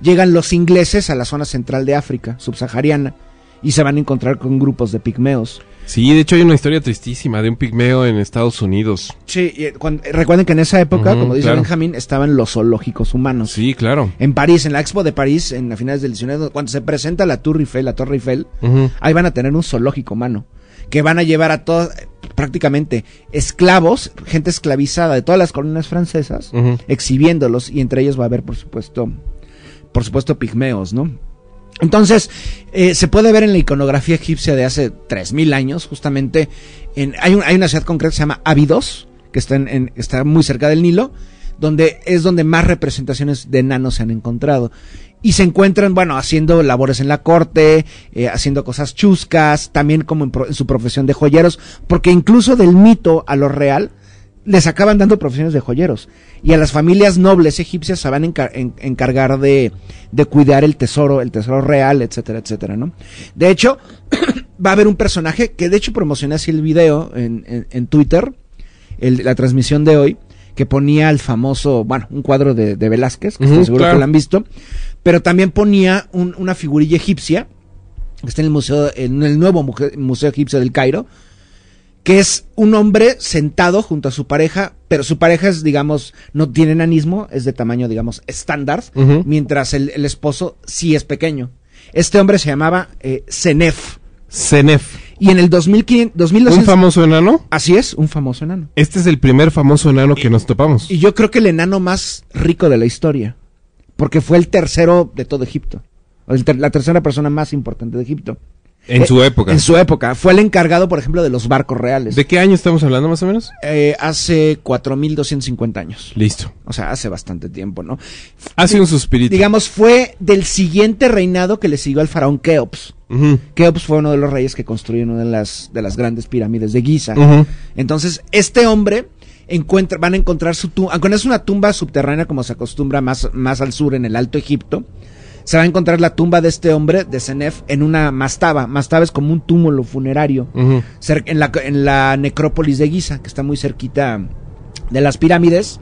llegan los ingleses a la zona central de África, subsahariana, y se van a encontrar con grupos de pigmeos. Sí, de hecho hay una historia tristísima de un pigmeo en Estados Unidos. Sí, y, eh, cuando- recuerden que en esa época, como dice claro. Benjamín, estaban los zoológicos humanos. Sí, claro. En París, en la Expo de París, en a finales del 19, cuando se presenta la Tour Eiffel, la Torre Eiffel, ahí van a tener un zoológico humano. Que van a llevar a todos, prácticamente, esclavos, gente esclavizada de todas las colonias francesas, exhibiéndolos, y entre ellos va a haber, por supuesto, por supuesto, pigmeos, ¿no? Entonces, eh, se puede ver en la iconografía egipcia de hace 3000 años, justamente, en, hay, un- hay una ciudad concreta que se llama Abidos, que está, en, en- está muy cerca del Nilo, donde es donde más representaciones de enanos se han encontrado. Y se encuentran, bueno, haciendo labores en la corte, eh, haciendo cosas chuscas, también como en, pro- en su profesión de joyeros, porque incluso del mito a lo real, les acaban dando profesiones de joyeros. Y a las familias nobles egipcias se van a encar- en- encargar de, de cuidar el tesoro, el tesoro real, etcétera, etcétera, ¿no? De hecho, va a haber un personaje que de hecho promocioné así el video en, en- en Twitter, el- la transmisión de hoy, que ponía el famoso, bueno, un cuadro de, de Velázquez, que estoy seguro claro. que lo han visto, pero también ponía un- una figurilla egipcia, que está en el museo, en el nuevo Museo Egipcio del Cairo, que es un hombre sentado junto a su pareja, pero su pareja es, digamos, no tiene enanismo, es de tamaño, digamos, estándar, mientras el, el esposo sí es pequeño. Este hombre se llamaba eh, Senef. Cenef. Y en el 2500, ¿Un 2200 famoso enano? Así es, un famoso enano. Este es el primer famoso enano que nos topamos. Y yo creo que el enano más rico de la historia. Porque fue el tercero de todo Egipto. Ter- la tercera persona más importante de Egipto. En Eh, su época. En su época. Fue el encargado, por ejemplo, de los barcos reales. ¿De qué año estamos hablando más o menos? Eh, hace 4.250 años. Listo. O sea, hace bastante tiempo, ¿no? Hace un suspirito. Digamos, fue del siguiente reinado que le siguió al faraón Keops. Keops fue uno de los reyes que construyeron una de las, de las grandes pirámides de Giza. Entonces, este hombre encuentra, van a encontrar su tumba, aunque no es una tumba subterránea como se acostumbra más, más al sur en el Alto Egipto, se va a encontrar la tumba de este hombre, de Senef, en una mastaba. Mastaba es como un túmulo funerario en, la, en la necrópolis de Giza, que está muy cerquita de las pirámides.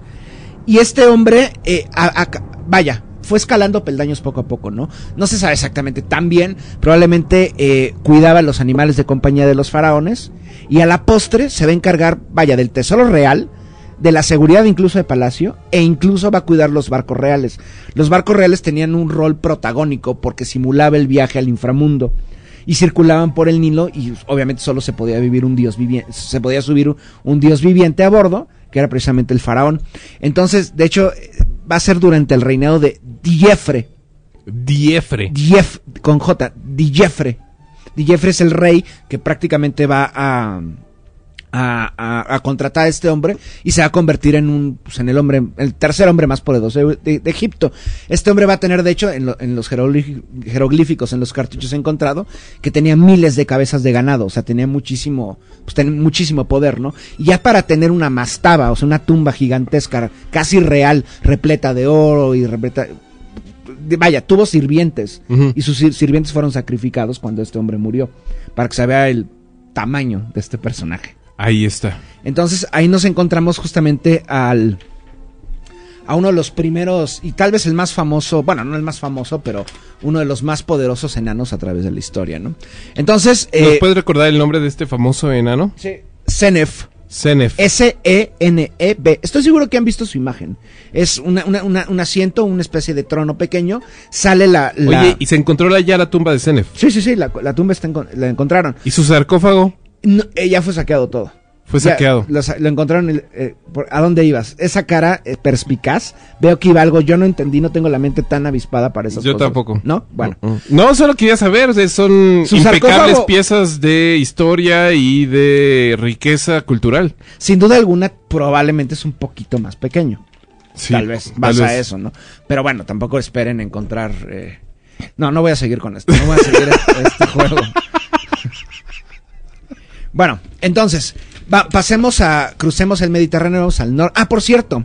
Y este hombre, eh, a- a- vaya, fue escalando peldaños poco a poco, ¿no? No se sabe exactamente tan bien, probablemente eh, cuidaba los animales de compañía de los faraones y a la postre se va a encargar, vaya, del tesoro real, de la seguridad incluso de palacio e incluso va a cuidar los barcos reales. Los barcos reales tenían un rol protagónico porque simulaba el viaje al inframundo y circulaban por el Nilo y obviamente solo se podía vivir un dios viviente, se podía subir un, un dios viviente a bordo, que era precisamente el faraón. Entonces, de hecho, eh, va a ser durante el reinado de Diefre, Diefre. Dief, con J, Diefre. Diefre es el rey que prácticamente va a, a, a- a contratar a este hombre y se va a convertir en un pues, en el hombre el tercer hombre más poderoso de, de- de Egipto. Este hombre va a tener de hecho en, lo- en los jeroglí- jeroglíficos en los cartuchos encontrado que tenía miles de cabezas de ganado, o sea, tenía muchísimo pues, tenía muchísimo poder, ¿no? Y ya para tener una mastaba, o sea, una tumba gigantesca, casi real, repleta de oro y repleta vaya, tuvo sirvientes y sus sir- sirvientes fueron sacrificados cuando este hombre murió, para que se vea el tamaño de este personaje. Ahí está. Entonces ahí nos encontramos justamente al a uno de los primeros y tal vez el más famoso, bueno, no el más famoso, pero uno de los más poderosos enanos a través de la historia, ¿no? Entonces, ¿Nos eh, puedes recordar el nombre de este famoso enano? Senef, Cenef. E S-E-N-E-B. Estoy seguro que han visto su imagen. Es una- una- una- un asiento, una especie de trono pequeño. Sale la. la- Oye, y se encontró ya la tumba de Cenef. Sí, sí, sí, la, la tumba está encon- la encontraron. ¿Y su sarcófago? No, eh, ya fue saqueado todo. Fue Ya, saqueado. Lo, encontraron. el- eh, por- ¿A dónde ibas? Esa cara eh, perspicaz. Veo que iba algo. Yo no entendí, no tengo la mente tan avispada para esas Yo cosas. tampoco. ¿No? Bueno. Mm, mm. No, solo quería saber, son impecables sarcófago- piezas de historia y de riqueza cultural. Sin duda alguna, probablemente es un poquito más pequeño. Sí, tal vez. Vas a eso, ¿no? Pero bueno, tampoco esperen encontrar. eh, No, no voy a seguir con esto. No voy a seguir este juego. Bueno, entonces, va- pasemos a. Crucemos el Mediterráneo, vamos al norte. Ah, por cierto.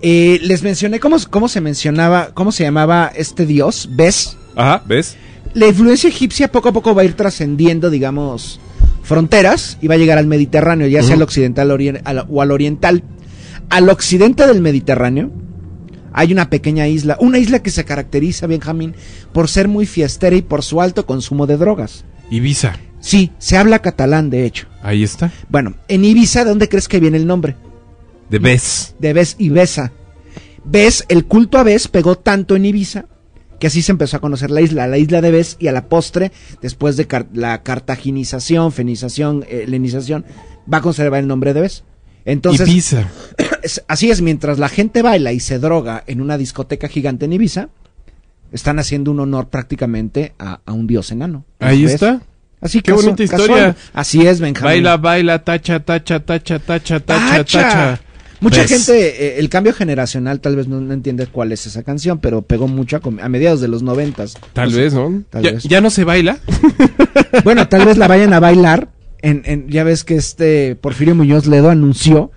eh, les mencioné cómo, cómo se mencionaba, cómo se llamaba este dios, ¿ves? Ajá, ¿ves? La influencia egipcia poco a poco va a ir trascendiendo, digamos, fronteras y va a llegar al Mediterráneo, ya sea Ujú. al occidental al- o al oriental. Al occidente del Mediterráneo hay una pequeña isla, una isla que se caracteriza, Benjamín, por ser muy fiestera y por su alto consumo de drogas. Ibiza. Sí, se habla catalán, de hecho. Ahí está. Bueno, en Ibiza, ¿de dónde crees que viene el nombre? De Bes. de Bes y Besa. Bes, el culto a Bes pegó tanto en Ibiza que así se empezó a conocer la isla, la isla de Bes y a la postre, después de car- la cartaginización, fenización, eh, helenización, va a conservar el nombre de Bes. Entonces, Ibiza. así es, mientras la gente baila y se droga en una discoteca gigante en Ibiza, están haciendo un honor prácticamente a, a un dios enano. Ahí está. Así Qué casu- bonita historia. casual. Así es, Benjamín. Baila, baila, tacha, tacha, tacha, tacha, tacha, ¡Tacha! tacha. Mucha Ves. gente, eh, el cambio generacional tal vez no, no entiende cuál es esa canción, pero pegó mucho a, mediados de los noventas. Tal vez, ¿no? tal ya, vez. ya no se baila. Bueno, tal vez la vayan a bailar. En, en- ya ves que este Porfirio Muñoz Ledo anunció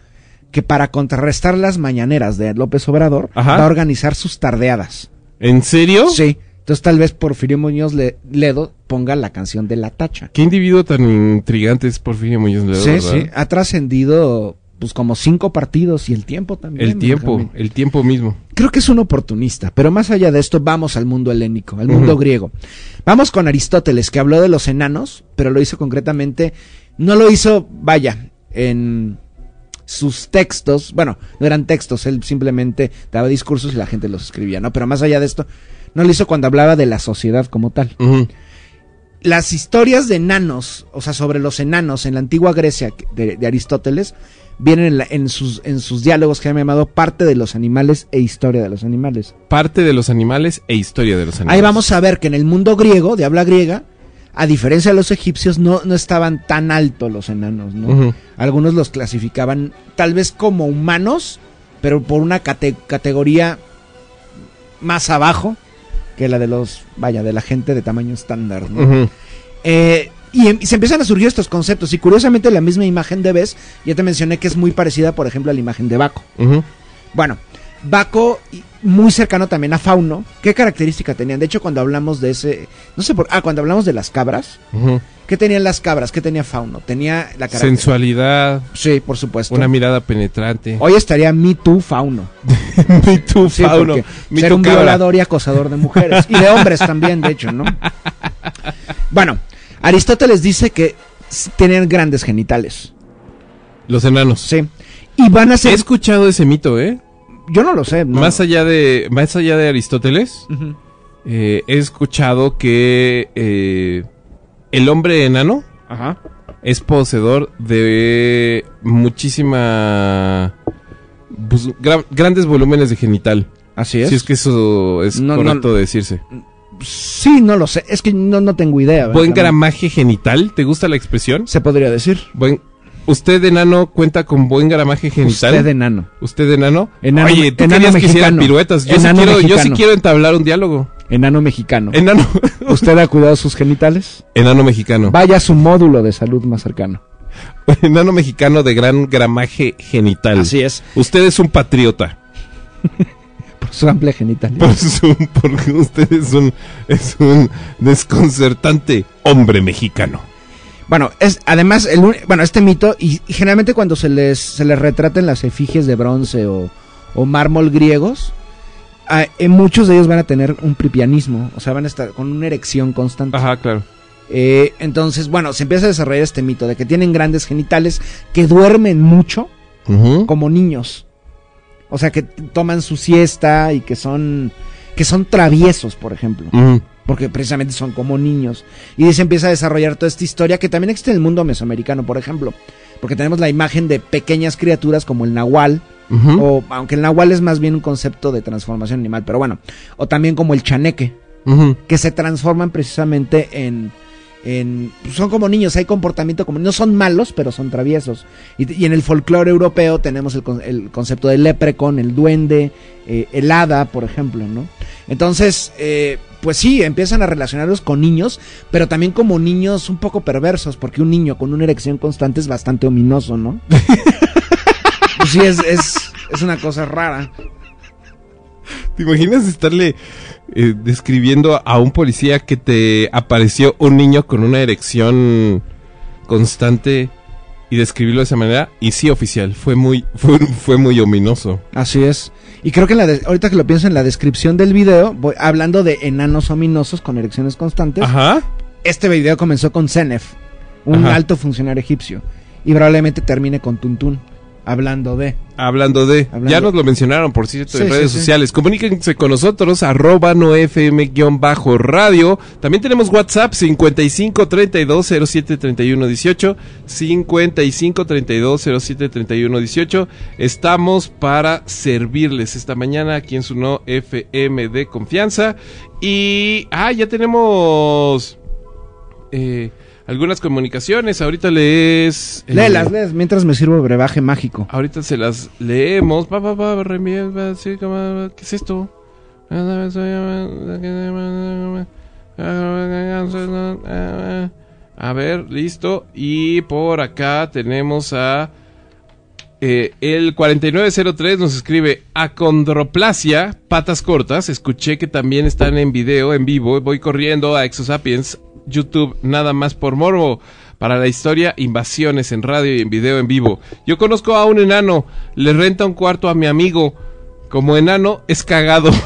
que para contrarrestar las mañaneras de López Obrador Ajá. va a organizar sus tardeadas. ¿En serio? Sí. Entonces tal vez Porfirio Muñoz Le- Ledo ponga la canción de La Tacha. Qué individuo tan intrigante es Porfirio Muñoz Ledo, Sí, ¿verdad? sí. Ha trascendido pues como cinco partidos y el tiempo también. El tiempo, Benjamín. el tiempo mismo. Creo que es un oportunista, pero más allá de esto vamos al mundo helénico, al mundo griego. Vamos con Aristóteles, que habló de los enanos, pero lo hizo concretamente, no lo hizo, vaya, en sus textos, bueno, no eran textos, él simplemente daba discursos y la gente los escribía, ¿no? Pero más allá de esto, no lo hizo cuando hablaba de la sociedad como tal. Las historias de enanos, o sea, sobre los enanos en la antigua Grecia de, de Aristóteles, vienen en, la- en sus, en sus diálogos que han llamado parte de los animales e historia de los animales. Parte de los animales e historia de los animales. Ahí vamos a ver que en el mundo griego, de habla griega, a diferencia de los egipcios, no, no estaban tan altos los enanos. Algunos los clasificaban tal vez como humanos, pero por una cate- categoría más abajo que la de los, vaya, de la gente de tamaño estándar. Eh, y, em- y se empiezan a surgir estos conceptos. Y curiosamente la misma imagen de Bes, ya te mencioné que es muy parecida, por ejemplo, a la imagen de Baco. Bueno, Baco, muy cercano también a Fauno. ¿Qué característica tenían? De hecho, cuando hablamos de ese... No sé por... Ah, cuando hablamos de las cabras. ¿Qué tenían las cabras? ¿Qué tenía Fauno? Tenía la característica... Sensualidad, Sí, por supuesto. una mirada penetrante. Hoy estaría Me Too Fauno. Me too, Sí, Fauno. Me ser too, un cabra. violador y acosador de mujeres. y de hombres también, de hecho, ¿no? Bueno, Aristóteles dice que tienen grandes genitales. Los enanos. Sí. Y van a He ser... escuchado ese mito, ¿eh? Yo no lo sé. no. Más allá de, más allá de Aristóteles, eh, he escuchado que eh, el hombre enano Ajá. es poseedor de muchísima pues, gra- grandes volúmenes de genital. Así es. Si es que eso es No, no- correcto decirse. Sí, no lo sé. Es que no, no tengo idea. Buen gramaje genital, ¿te gusta la expresión? Se podría decir. Buen ¿Usted enano cuenta con buen gramaje genital? Usted enano. ¿Usted enano? Enano- Oye, tú enano querías que hiciera mexicano. piruetas. Yo sí, quiero, yo sí quiero entablar un diálogo. Enano mexicano. Enano. ¿Usted ha cuidado sus genitales? enano mexicano. Vaya a su módulo de salud más cercano. Enano mexicano de gran gramaje genital. Así es. Usted es un patriota. Por su amplia genital. Por su- porque usted es un, es un desconcertante hombre mexicano. Bueno, es además el bueno, este mito y, y generalmente cuando se les se les retratan las efigies de bronce o, o mármol griegos, eh, muchos de ellos van a tener un pripianismo, o sea, van a estar con una erección constante. Ajá, claro. Eh, entonces, bueno, se empieza a desarrollar este mito de que tienen grandes genitales, que duermen mucho como niños. O sea, que toman su siesta y que son que son traviesos, por ejemplo. Porque precisamente son como niños. Y ahí se empieza a desarrollar toda esta historia que también existe en el mundo mesoamericano, por ejemplo. Porque tenemos la imagen de pequeñas criaturas como el nahual, o aunque el nahual es más bien un concepto de transformación animal, pero bueno, o también como el chaneque, que se transforman precisamente en... en pues son como niños, hay comportamiento como... No son malos, pero son traviesos. Y, y en el folclore europeo tenemos el concepto del leprecon, el duende, eh, el hada, por ejemplo, ¿no? Entonces, eh, pues sí, empiezan a relacionarlos con niños, pero también como niños un poco perversos, porque un niño con una erección constante es bastante ominoso, ¿no? Pues sí, es, es, es una cosa rara. ¿Te imaginas estarle eh, describiendo a un policía que te apareció un niño con una erección constante y describirlo de esa manera? Y sí, oficial, fue muy, fue, fue muy ominoso. Así es. Y creo que en la de- ahorita que lo pienso en la descripción del video, voy hablando de enanos ominosos con erecciones constantes. Ajá. Este video comenzó con Zenef, un Ajá. alto funcionario egipcio. Y probablemente termine con Tuntún, hablando de. Hablando de, Hablando- ya nos lo mencionaron, por cierto, en redes sí, sí. sociales. Comuníquense con nosotros, arroba noefm-radio. También tenemos WhatsApp 55 32 07 31 18. 55 32 07 31 18. Estamos para servirles esta mañana aquí en su no FM de confianza. Y, ah, ya tenemos eh, algunas comunicaciones. Ahorita les. eh, Léelas, léelas, mientras me sirvo brebaje mágico. Ahorita se las leemos. Va, va, va, ¿Qué es esto? A ver, listo. Y por acá tenemos a... eh, el 4903 nos escribe acondroplasia, patas cortas. Escuché que también están en video, en vivo. Voy corriendo a Exosapiens, YouTube, nada más por morbo. para la historia invasiones en radio y en video en vivo. Yo conozco a un enano, le renta un cuarto a mi amigo. Como enano es cagado.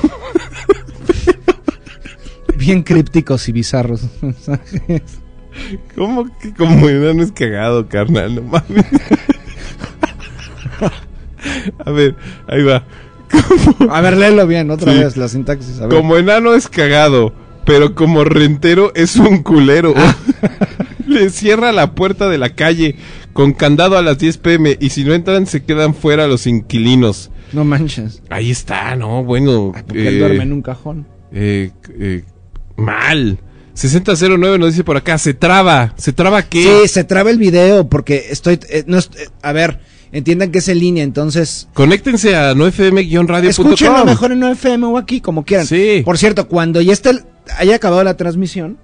Bien crípticos y bizarros. ¿Cómo que como enano es cagado, carnal? No mames. A ver, ahí va. A ver, léelo bien, otra Sí. vez, la sintaxis. A ver. Como enano es cagado, pero como rentero es un culero. Ah. Le cierra la puerta de la calle con candado a las 10 pm y si no entran se quedan fuera los inquilinos. No manches. Ahí está, ¿no? Bueno. Porque él eh, duerme en un cajón. eh, eh, mal. 6009 nos dice por acá, se traba. ¿Se traba qué? Sí, se traba el video porque estoy... eh, no eh, a ver, entiendan que es en línea, entonces... Conéctense a nofm-radio.com. Escúchenlo mejor en FM o aquí, como quieran. Sí. Por cierto, cuando ya esté, el- haya acabado la transmisión,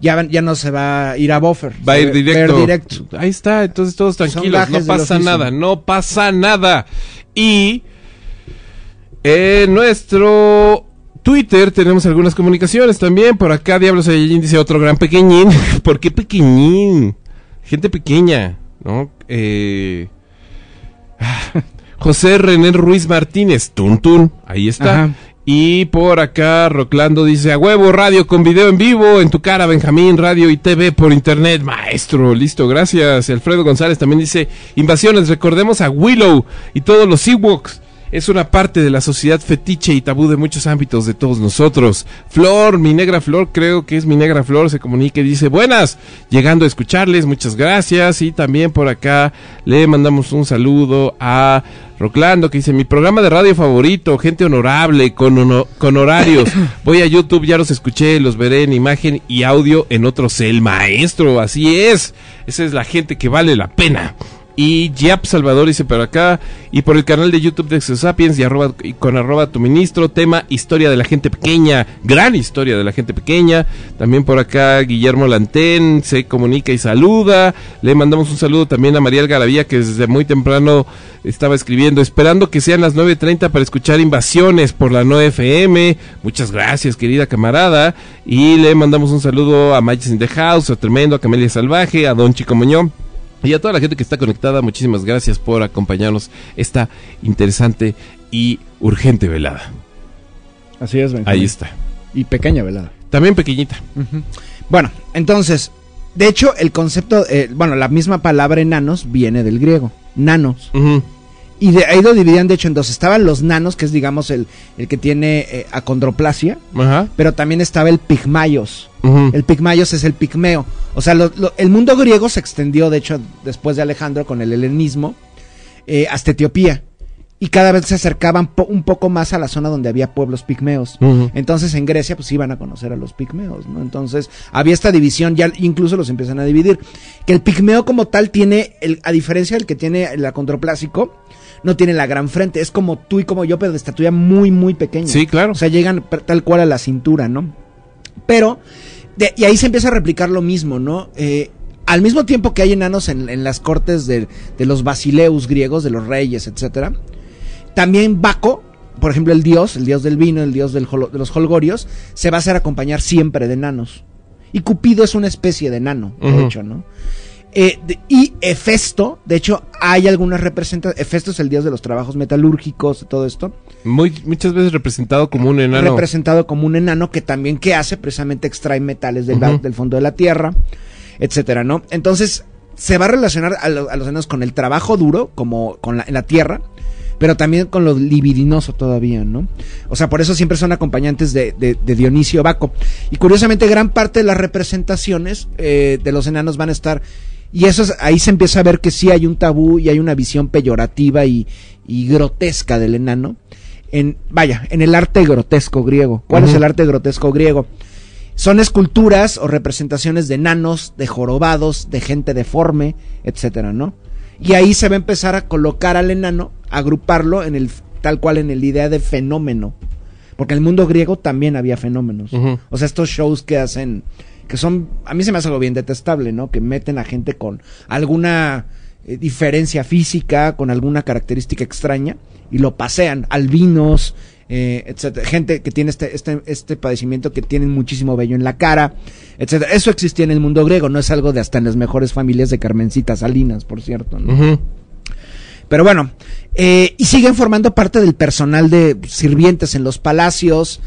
ya, ya no se va a ir a buffer. Va a ir directo. directo. Ahí está, entonces todos tranquilos, no pasa nada, no pasa nada. Y en nuestro Twitter tenemos algunas comunicaciones también. Por acá Diablos Saiyajin dice otro gran pequeñín. ¿Por qué pequeñín? Gente pequeña, ¿no? Eh... ah, José René Ruiz Martínez, Tuntun, ahí está. Ajá. Y por acá Roclando dice, a huevo, radio con video en vivo, en tu cara, Benjamín, radio y TV por internet, maestro, listo, gracias. Alfredo González también dice, invasiones, recordemos a Willow y todos los Ewoks. Es una parte de la sociedad fetiche y tabú de muchos ámbitos de todos nosotros. Flor, mi negra Flor, creo que es mi negra Flor, se comunica y dice, buenas, llegando a escucharles, muchas gracias. Y también por acá le mandamos un saludo a Roclando, que dice, mi programa de radio favorito, gente honorable, con, ono- con horarios. Voy a YouTube, ya los escuché, los veré en imagen y audio en otro cel. Maestro, así es. Esa es la gente que vale la pena. Y Yap Salvador dice por acá, y por el canal de YouTube de Exosapiens y, arroba, con arroba tu ministro, tema historia de la gente pequeña, gran historia de la gente pequeña. También por acá Guillermo Lantén se comunica y saluda. Le mandamos un saludo también a María Garavía que desde muy temprano estaba escribiendo, esperando que sean las 9.30 para escuchar invasiones por la 9FM. Muchas gracias, querida camarada. Y le mandamos un saludo a Magic in the House, a Tremendo, a Camelia Salvaje, a Don Chico Muñoz. Y a toda la gente que está conectada, muchísimas gracias por acompañarnos esta interesante y urgente velada. Así es, Benjamín. Ahí está. Y pequeña velada. También pequeñita. Bueno, entonces, de hecho, el concepto, eh, bueno, la misma palabra enanos viene del griego, nanos. Y de ahí lo dividían, de hecho, en dos. Estaban los nanos, que es, digamos, el, el que tiene eh, acondroplasia, Ajá. pero también estaba el pigmayos. El pigmayos es el pigmeo. O sea, lo- lo- el mundo griego se extendió, de hecho, después de Alejandro con el helenismo, eh, hasta Etiopía. Y cada vez se acercaban po- un poco más a la zona donde había pueblos pigmeos. Entonces en Grecia pues iban a conocer a los pigmeos, ¿no? Entonces había esta división, ya incluso los empiezan a dividir. Que el pigmeo como tal tiene, el, a diferencia del que tiene el acondroplásico, no tiene la gran frente, es como tú y como yo, pero de estatura muy, muy pequeña. Sí, claro. O sea, llegan tal cual a la cintura, ¿no? Pero, de- y ahí se empieza a replicar lo mismo, ¿no? Eh, al mismo tiempo que hay enanos en, en las cortes de, de los basileus griegos, de los reyes, etcétera, también Baco, por ejemplo, el dios, el dios del vino, el dios del de los holgorios, se va a hacer acompañar siempre de enanos. Y Cupido es una especie de enano, de hecho, ¿no? Eh, de- y Hefesto, de hecho, hay algunas representaciones. Hefesto es el dios de los trabajos metalúrgicos, todo esto. Muy, muchas veces representado como un enano. Representado como un enano que también, ¿qué hace? Precisamente extrae metales del, del fondo de la tierra, etcétera, ¿no? Entonces, se va a relacionar a, lo- a los enanos con el trabajo duro, como con la, en la tierra, pero también con lo libidinoso todavía, ¿no? O sea, por eso siempre son acompañantes de, de- de Dionisio Baco. Y curiosamente, gran parte de las representaciones eh, de los enanos van a estar. Y eso es- ahí se empieza a ver que sí hay un tabú y hay una visión peyorativa y, y grotesca del enano. En, vaya, en el arte grotesco griego. ¿Cuál es el arte grotesco griego? Son esculturas o representaciones de enanos, de jorobados, de gente deforme, etcétera, ¿no? Y ahí se va a empezar a colocar al enano, agruparlo en el tal cual en el idea de fenómeno. Porque en el mundo griego también había fenómenos. O sea, estos shows que hacen que son a mí se me hace algo bien detestable, ¿no? Que meten a gente con alguna eh, diferencia física, con alguna característica extraña y lo pasean, albinos, eh, etcétera. Gente que tiene este, este, este padecimiento que tienen muchísimo vello en la cara, etcétera. Eso existía en el mundo griego, no es algo de hasta en las mejores familias de Carmencita Salinas, por cierto. ¿no? Pero bueno, eh, y siguen formando parte del personal de sirvientes en los palacios,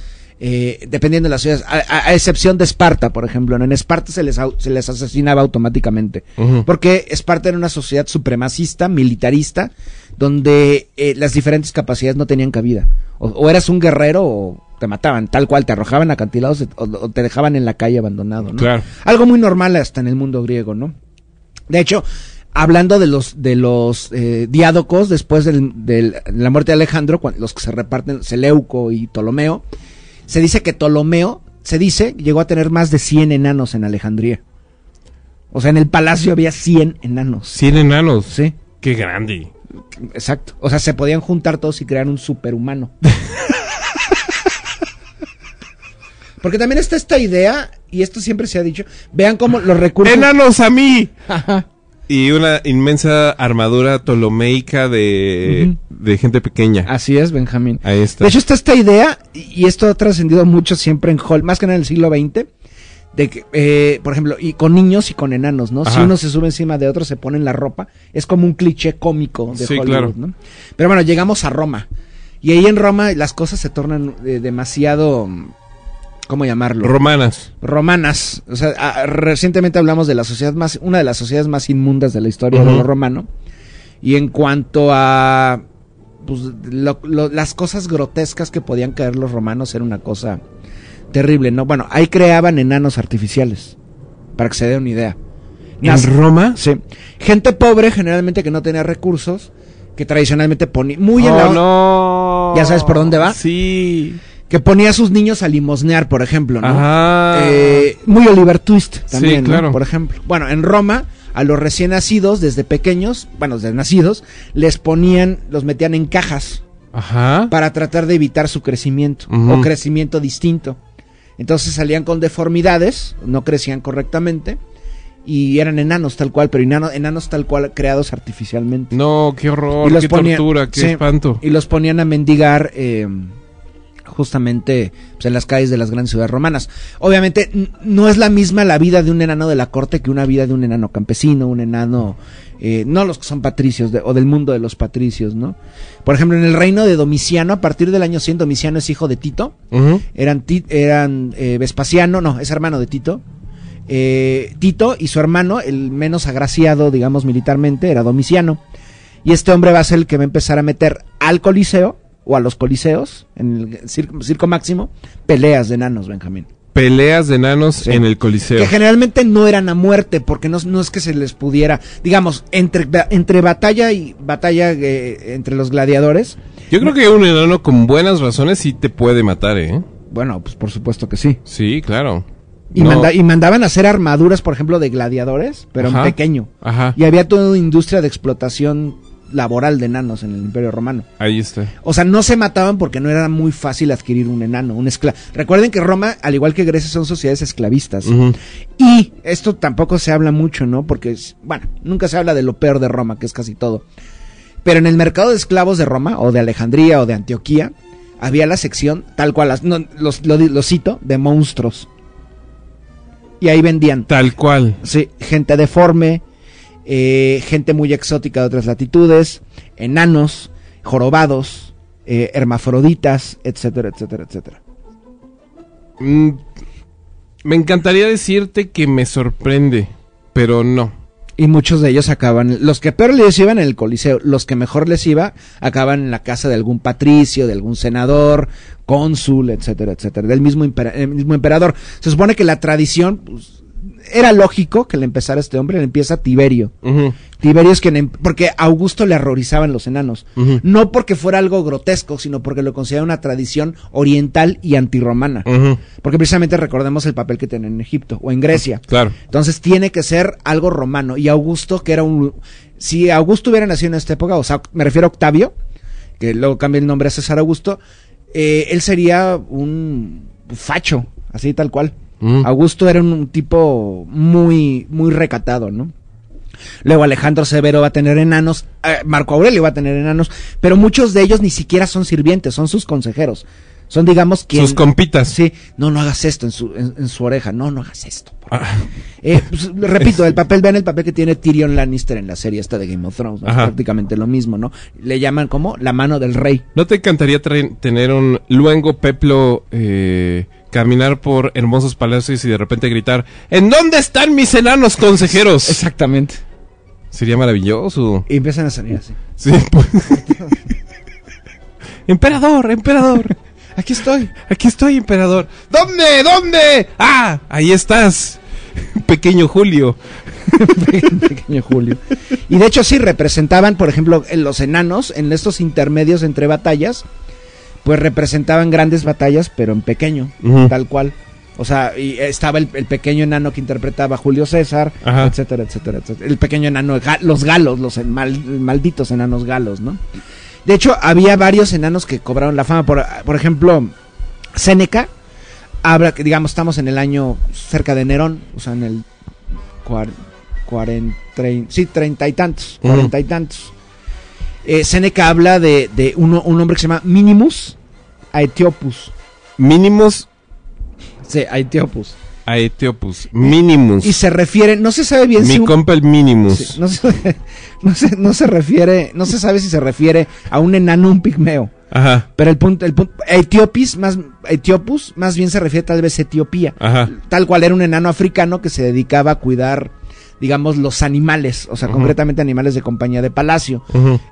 eh, dependiendo de las ciudades, a, excepción de Esparta, por ejemplo. ¿no? En Esparta se les, se les asesinaba automáticamente, porque Esparta era una sociedad supremacista, militarista, donde eh, las diferentes capacidades no tenían cabida. O, o eras un guerrero o te mataban, tal cual, te arrojaban acantilados o, o te dejaban en la calle abandonado. ¿no? Claro. Algo muy normal hasta en el mundo griego, ¿no? De hecho, hablando de los de los eh, diádocos después del- del- de la muerte de Alejandro, los que se reparten Seleuco y Ptolomeo, se dice que Ptolomeo, se dice, llegó a tener más de 100 enanos en Alejandría. O sea, en el palacio había 100 enanos. 100 enanos. Sí, Qué grande. exacto. O sea, se podían juntar todos y crear un superhumano. Porque también está esta idea, y esto siempre se ha dicho, vean cómo los recursos... ¡Enanos a mí! Ajá. Y una inmensa armadura ptolomeica de, de gente pequeña. Así es, Benjamín. Ahí está. De hecho, está esta idea, y esto ha trascendido mucho siempre en Hall, más que en el siglo XX, de que, eh, por ejemplo, y con niños y con enanos, ¿no? Si uno se sube encima de otro, se ponen la ropa. Es como un cliché cómico de Sí, Hollywood, claro. ¿no? Pero bueno, llegamos a Roma. Y ahí en Roma las cosas se tornan eh, demasiado, ¿cómo llamarlo? Romanas. romanas. O sea, a- recientemente hablamos de la sociedad más, una de las sociedades más inmundas de la historia de lo romano. Y en cuanto a pues, lo- lo- las cosas grotescas que podían caer los romanos, era una cosa terrible, ¿no? Bueno, ahí creaban enanos artificiales, para que se dé una idea. Nas- ¿En Roma? Sí. Gente pobre, generalmente que no tenía recursos, que tradicionalmente ponía, muy en oh, la, no. ¿Ya sabes por dónde va? Sí. Que ponía a sus niños a limosnear, por ejemplo, ¿no? Ajá. Eh, muy Oliver Twist también, Sí, ¿no? claro. por ejemplo. Bueno, en Roma, a los recién nacidos, desde pequeños, bueno, desde nacidos, les ponían, los metían en cajas Ajá. para tratar de evitar su crecimiento Ujú. o crecimiento distinto. Entonces salían con deformidades, no crecían correctamente y eran enanos tal cual, pero enano- enanos tal cual creados artificialmente. No, qué horror, Y los qué ponían- tortura, qué sí. espanto. Y los ponían a mendigar eh, justamente pues, en las calles de las grandes ciudades romanas. Obviamente no es la misma la vida de un enano de la corte que una vida de un enano campesino, un enano, eh, no los que son patricios de- o del mundo de los patricios, ¿no? Por ejemplo, en el reino de Domiciano, a partir del año 100, Domiciano es hijo de Tito, eran, eran eh, Vespasiano, no, es hermano de Tito. Eh, Tito y su hermano, el menos agraciado, digamos, militarmente, era Domiciano. Y este hombre va a ser el que va a empezar a meter al Coliseo, o a los Coliseos, en el circo, circo máximo, peleas de enanos, Benjamín. Peleas de enanos Sí. en el coliseo. Que generalmente no eran a muerte, porque no, no es que se les pudiera, digamos, entre, entre batalla y batalla eh, entre los gladiadores, Yo creo que un enano con buenas razones sí te puede matar, ¿eh? bueno, pues por supuesto que sí. Sí, claro. Y, No. manda- y mandaban a hacer armaduras, por ejemplo, de gladiadores, pero Ajá. en pequeño. Ajá. Y había toda una industria de explotación laboral de enanos en el Imperio Romano. Ahí está. O sea, no se mataban porque no era muy fácil adquirir un enano, un esclavo. Recuerden que Roma, al igual que Grecia, son sociedades esclavistas. Y esto tampoco se habla mucho, ¿no? Porque, es- bueno, nunca se habla de lo peor de Roma, que es casi todo. Pero en el mercado de esclavos de Roma, o de Alejandría, o de Antioquía, había la sección, tal cual, las- no, los, lo, lo cito, de monstruos. Y ahí vendían Tal cual. Sí, gente deforme, eh, gente muy exótica de otras latitudes, enanos, jorobados, eh, hermafroditas, etcétera, etcétera, etcétera. Mm, me encantaría decirte que me sorprende, pero no. Y muchos de ellos acaban, los que peor les iban en el Coliseo, los que mejor les iba, acaban en la casa de algún patricio, de algún senador, cónsul, etcétera, etcétera, del mismo, impera- el mismo emperador. Se supone que la tradición, pues, era lógico que le empezara este hombre, le empieza Tiberio. Tiberio es quien, em- porque a Augusto le horrorizaban los enanos. No porque fuera algo grotesco, sino porque lo consideraba una tradición oriental y antirromana. Porque precisamente recordemos el papel que tenían en Egipto o en Grecia. Claro. Entonces tiene que ser algo romano. Y Augusto, que era un... Si Augusto hubiera nacido en esta época, o sea, me refiero a Octavio, que luego cambia el nombre a César Augusto, eh, él sería un facho, así tal cual. Mm. Augusto era un tipo muy, muy recatado, ¿no? Luego Alejandro Severo va a tener enanos, eh, Marco Aurelio va a tener enanos, pero muchos de ellos ni siquiera son sirvientes, son sus consejeros. Son, digamos, quien... Sus compitas. Sí, no, no hagas esto en su, en, en su oreja, no, no hagas esto. Ah, Eh, pues, repito, el papel, vean el papel que tiene Tyrion Lannister en la serie esta de Game of Thrones, ¿no? Es prácticamente lo mismo, ¿no? Le llaman como la mano del rey. ¿No te encantaría tener un luengo peplo, eh, caminar por hermosos palacios y de repente gritar, ¿en dónde están mis enanos consejeros? Exactamente. Sería maravilloso. Y empiezan a salir así. Sí, pues. emperador, emperador. Aquí estoy. Aquí estoy, emperador. ¿Dónde? ¿Dónde? Ah, ahí estás. Pequeño Julio. Pequeño Julio. Y de hecho sí representaban, por ejemplo, los enanos, en estos intermedios entre batallas, pues representaban grandes batallas, pero en pequeño, tal cual. O sea, y estaba el, el pequeño enano que interpretaba a Julio César, Ajá. etcétera, etcétera, etcétera. El pequeño enano, los galos, los mal- malditos enanos galos, ¿no? De hecho, había varios enanos que cobraron la fama. Por, por ejemplo, Séneca, habla que, digamos, estamos en el año cerca de Nerón, o sea, en el cuar- cuaren- trein- sí, treinta y tantos, cuarenta y tantos. Eh, Séneca habla de, de uno- un hombre que se llama Minimus Aetiopus. Mínimos Sí, Aetiopus. a Etiopus. Minimus. Y se refiere, no se sabe bien Mi si un- compa el Minimus. sí, no, se, no, se, no se refiere, no se sabe si se refiere a un enano o un pigmeo. Ajá, Pero el punto, el punto, Etiopis, más, Etiopus, más bien se refiere tal vez a Etiopía. ajá. Tal cual era un enano africano que se dedicaba a cuidar, digamos, los animales, o sea, concretamente animales de compañía de palacio.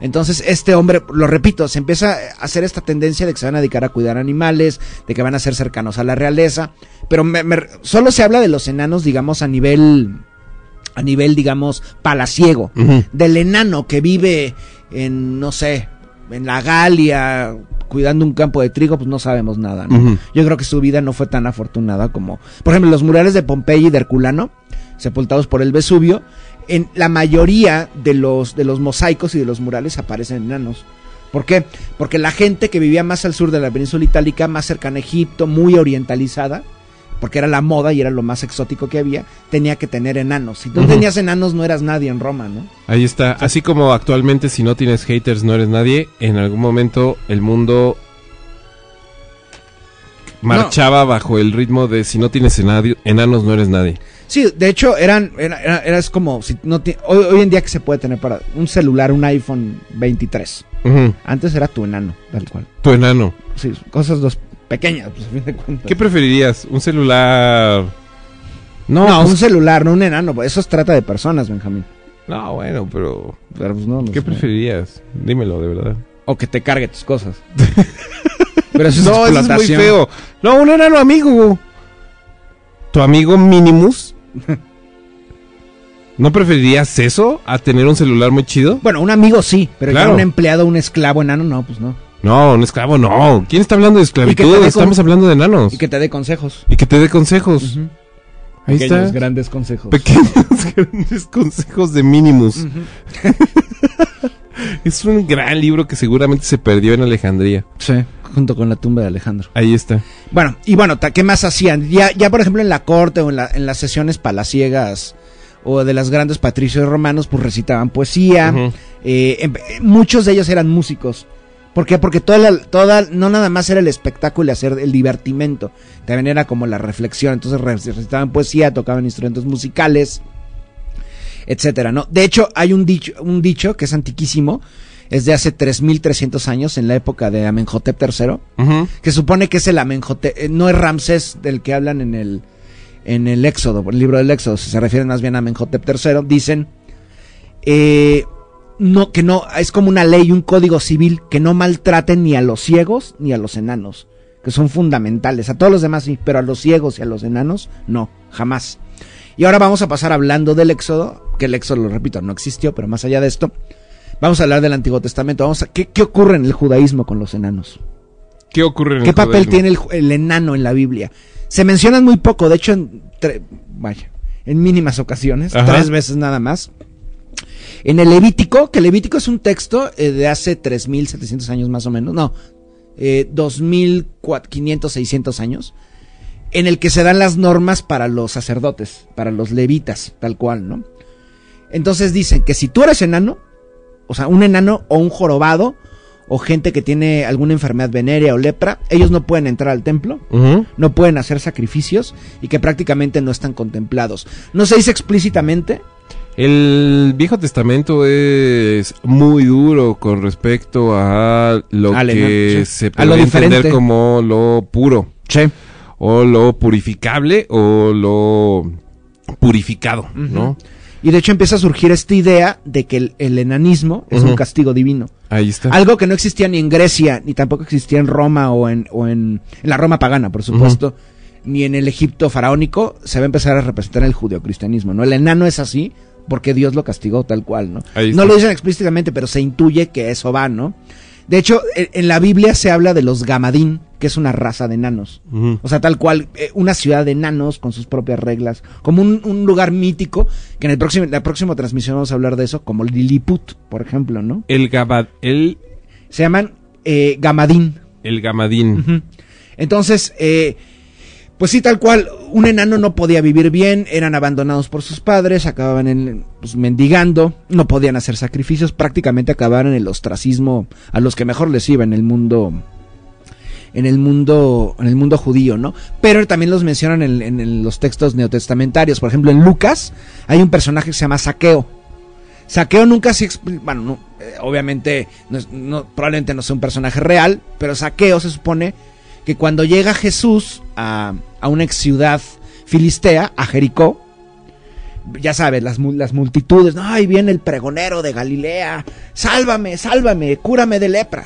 Entonces, este hombre, lo repito, se empieza a hacer esta tendencia de que se van a dedicar a cuidar animales, de que van a ser cercanos a la realeza, pero me- me- solo se habla de los enanos, digamos, a nivel, a nivel, digamos, palaciego. Del enano que vive en, no sé, en la Galia, cuidando un campo de trigo, pues no sabemos nada, ¿no? Yo creo que su vida no fue tan afortunada como, por ejemplo, los murales de Pompeya y de Herculano, sepultados por el Vesubio, en la mayoría de los, de los mosaicos y de los murales aparecen enanos. ¿Por qué? Porque la gente que vivía más al sur de la península itálica, más cercana a Egipto, muy orientalizada, porque era la moda y era lo más exótico que había, tenía que tener enanos. Si tú Ujú. tenías enanos, no eras nadie en Roma, ¿no? Ahí está. Así como actualmente si no tienes haters no eres nadie, en algún momento el mundo marchaba bajo el ritmo de si no tienes enanos no eres nadie. Sí, de hecho, eran, era, era- era- es como, si no ti- hoy, hoy en día que se puede tener para un celular, un iPhone 23. Ujú. Antes era tu enano, tal cual. Tu enano. Sí, cosas dos pequeñas, pues a fin de cuentas. ¿Qué preferirías? ¿Un celular? No, pues- un celular, no un enano. pues, Eso se trata de personas, Benjamín. No, bueno, pero Pero pues no, no ¿qué sé. preferirías? Dímelo de verdad. O que te cargue tus cosas. Pero eso es no, eso es muy feo. No, un enano amigo. ¿Tu amigo Minimus? ¿No preferirías eso a tener un celular muy chido? Bueno, un amigo sí, pero Claro. ya un empleado, un esclavo enano, no, pues no. No, un esclavo no. ¿Quién está hablando de esclavitud? Estamos hablando de enanos. Y que te dé consejos. Y que te dé consejos. Ahí Pequeños, está. grandes consejos. Pequeños grandes consejos de Minimus. es un gran libro que seguramente se perdió en Alejandría. Sí, junto con la tumba de Alejandro. Ahí está. Bueno, y bueno, ¿qué más hacían? Ya, ya por ejemplo, en la corte o en, la- en las sesiones palaciegas o de las grandes patricios romanos, pues recitaban poesía. Eh, em- eh, muchos de ellos eran músicos. ¿Por qué? Porque toda la- toda, no nada más era el espectáculo y hacer el divertimento, también era como la reflexión. Entonces re- recitaban poesía, tocaban instrumentos musicales, etcétera, ¿no? De hecho, hay un dicho, un dicho que es antiquísimo, es de hace 3300 años, en la época de Amenhotep III, que supone que es el Amenhotep, eh, no es Ramsés del que hablan en el en el Éxodo, el libro del Éxodo, se refieren más bien a Amenhotep III, dicen eh, no que no es como una ley, un código civil que no maltraten ni a los ciegos ni a los enanos, que son fundamentales. A todos los demás sí, pero a los ciegos y a los enanos no, jamás. Y ahora vamos a pasar hablando del Éxodo, que el Éxodo, lo repito, no existió, pero más allá de esto, vamos a hablar del Antiguo Testamento. Vamos a, ¿qué, qué ocurre en el judaísmo con los enanos? ¿Qué ocurre en ¿Qué el papel judaísmo? tiene el, el enano en la Biblia? Se mencionan muy poco, de hecho, en, tre- vaya, en mínimas ocasiones, Ajá. tres veces nada más. En el Levítico, que el Levítico es un texto eh, de hace 3.700 años más o menos, no, eh, 2.500, 600 años, en el que se dan las normas para los sacerdotes, para los levitas, tal cual, ¿no? Entonces dicen que si tú eres enano, o sea, un enano o un jorobado, o gente que tiene alguna enfermedad venérea o lepra, ellos no pueden entrar al templo, no pueden hacer sacrificios y que prácticamente no están contemplados. No se dice explícitamente, El Viejo Testamento es muy duro con respecto a lo que sí. se A lo puede entender diferente. como lo puro, o lo purificable, o lo purificado, ¿no? Y de hecho empieza a surgir esta idea de que el, el enanismo es un castigo divino. Ahí está. Algo que no existía ni en Grecia, ni tampoco existía en Roma o en, o en, en la Roma pagana, por supuesto, ni en el Egipto faraónico, se va a empezar a representar en el judeocristianismo, ¿no? El enano es así porque Dios lo castigó tal cual, ¿no? Ahí No está. lo dicen explícitamente, pero se intuye que eso va, ¿no? De hecho, en, la Biblia se habla de los gamadín, que es una raza de enanos. O sea, tal cual, eh, una ciudad de enanos con sus propias reglas, como un, un lugar mítico, que en el próximo, la próxima transmisión vamos a hablar de eso, como Lilliput, por ejemplo, ¿no? El Gabad, el, Se llaman eh, gamadín. el Gamadín. Entonces, eh, pues sí, tal cual, un enano no podía vivir bien, eran abandonados por sus padres, acababan en, pues, mendigando, no podían hacer sacrificios, prácticamente acababan en el ostracismo a los que mejor les iba en el mundo en el mundo en el mundo judío, ¿no? Pero también los mencionan en, los textos neotestamentarios, por ejemplo, en Lucas hay un personaje que se llama Saqueo. Saqueo nunca se expli- bueno, no, eh, obviamente no no- probablemente no sea un personaje real, pero Saqueo se supone que cuando llega Jesús a, a una ex ciudad filistea, a Jericó, ya sabes, las, las multitudes, no, ahí viene el pregonero de Galilea, sálvame, sálvame, cúrame de lepra.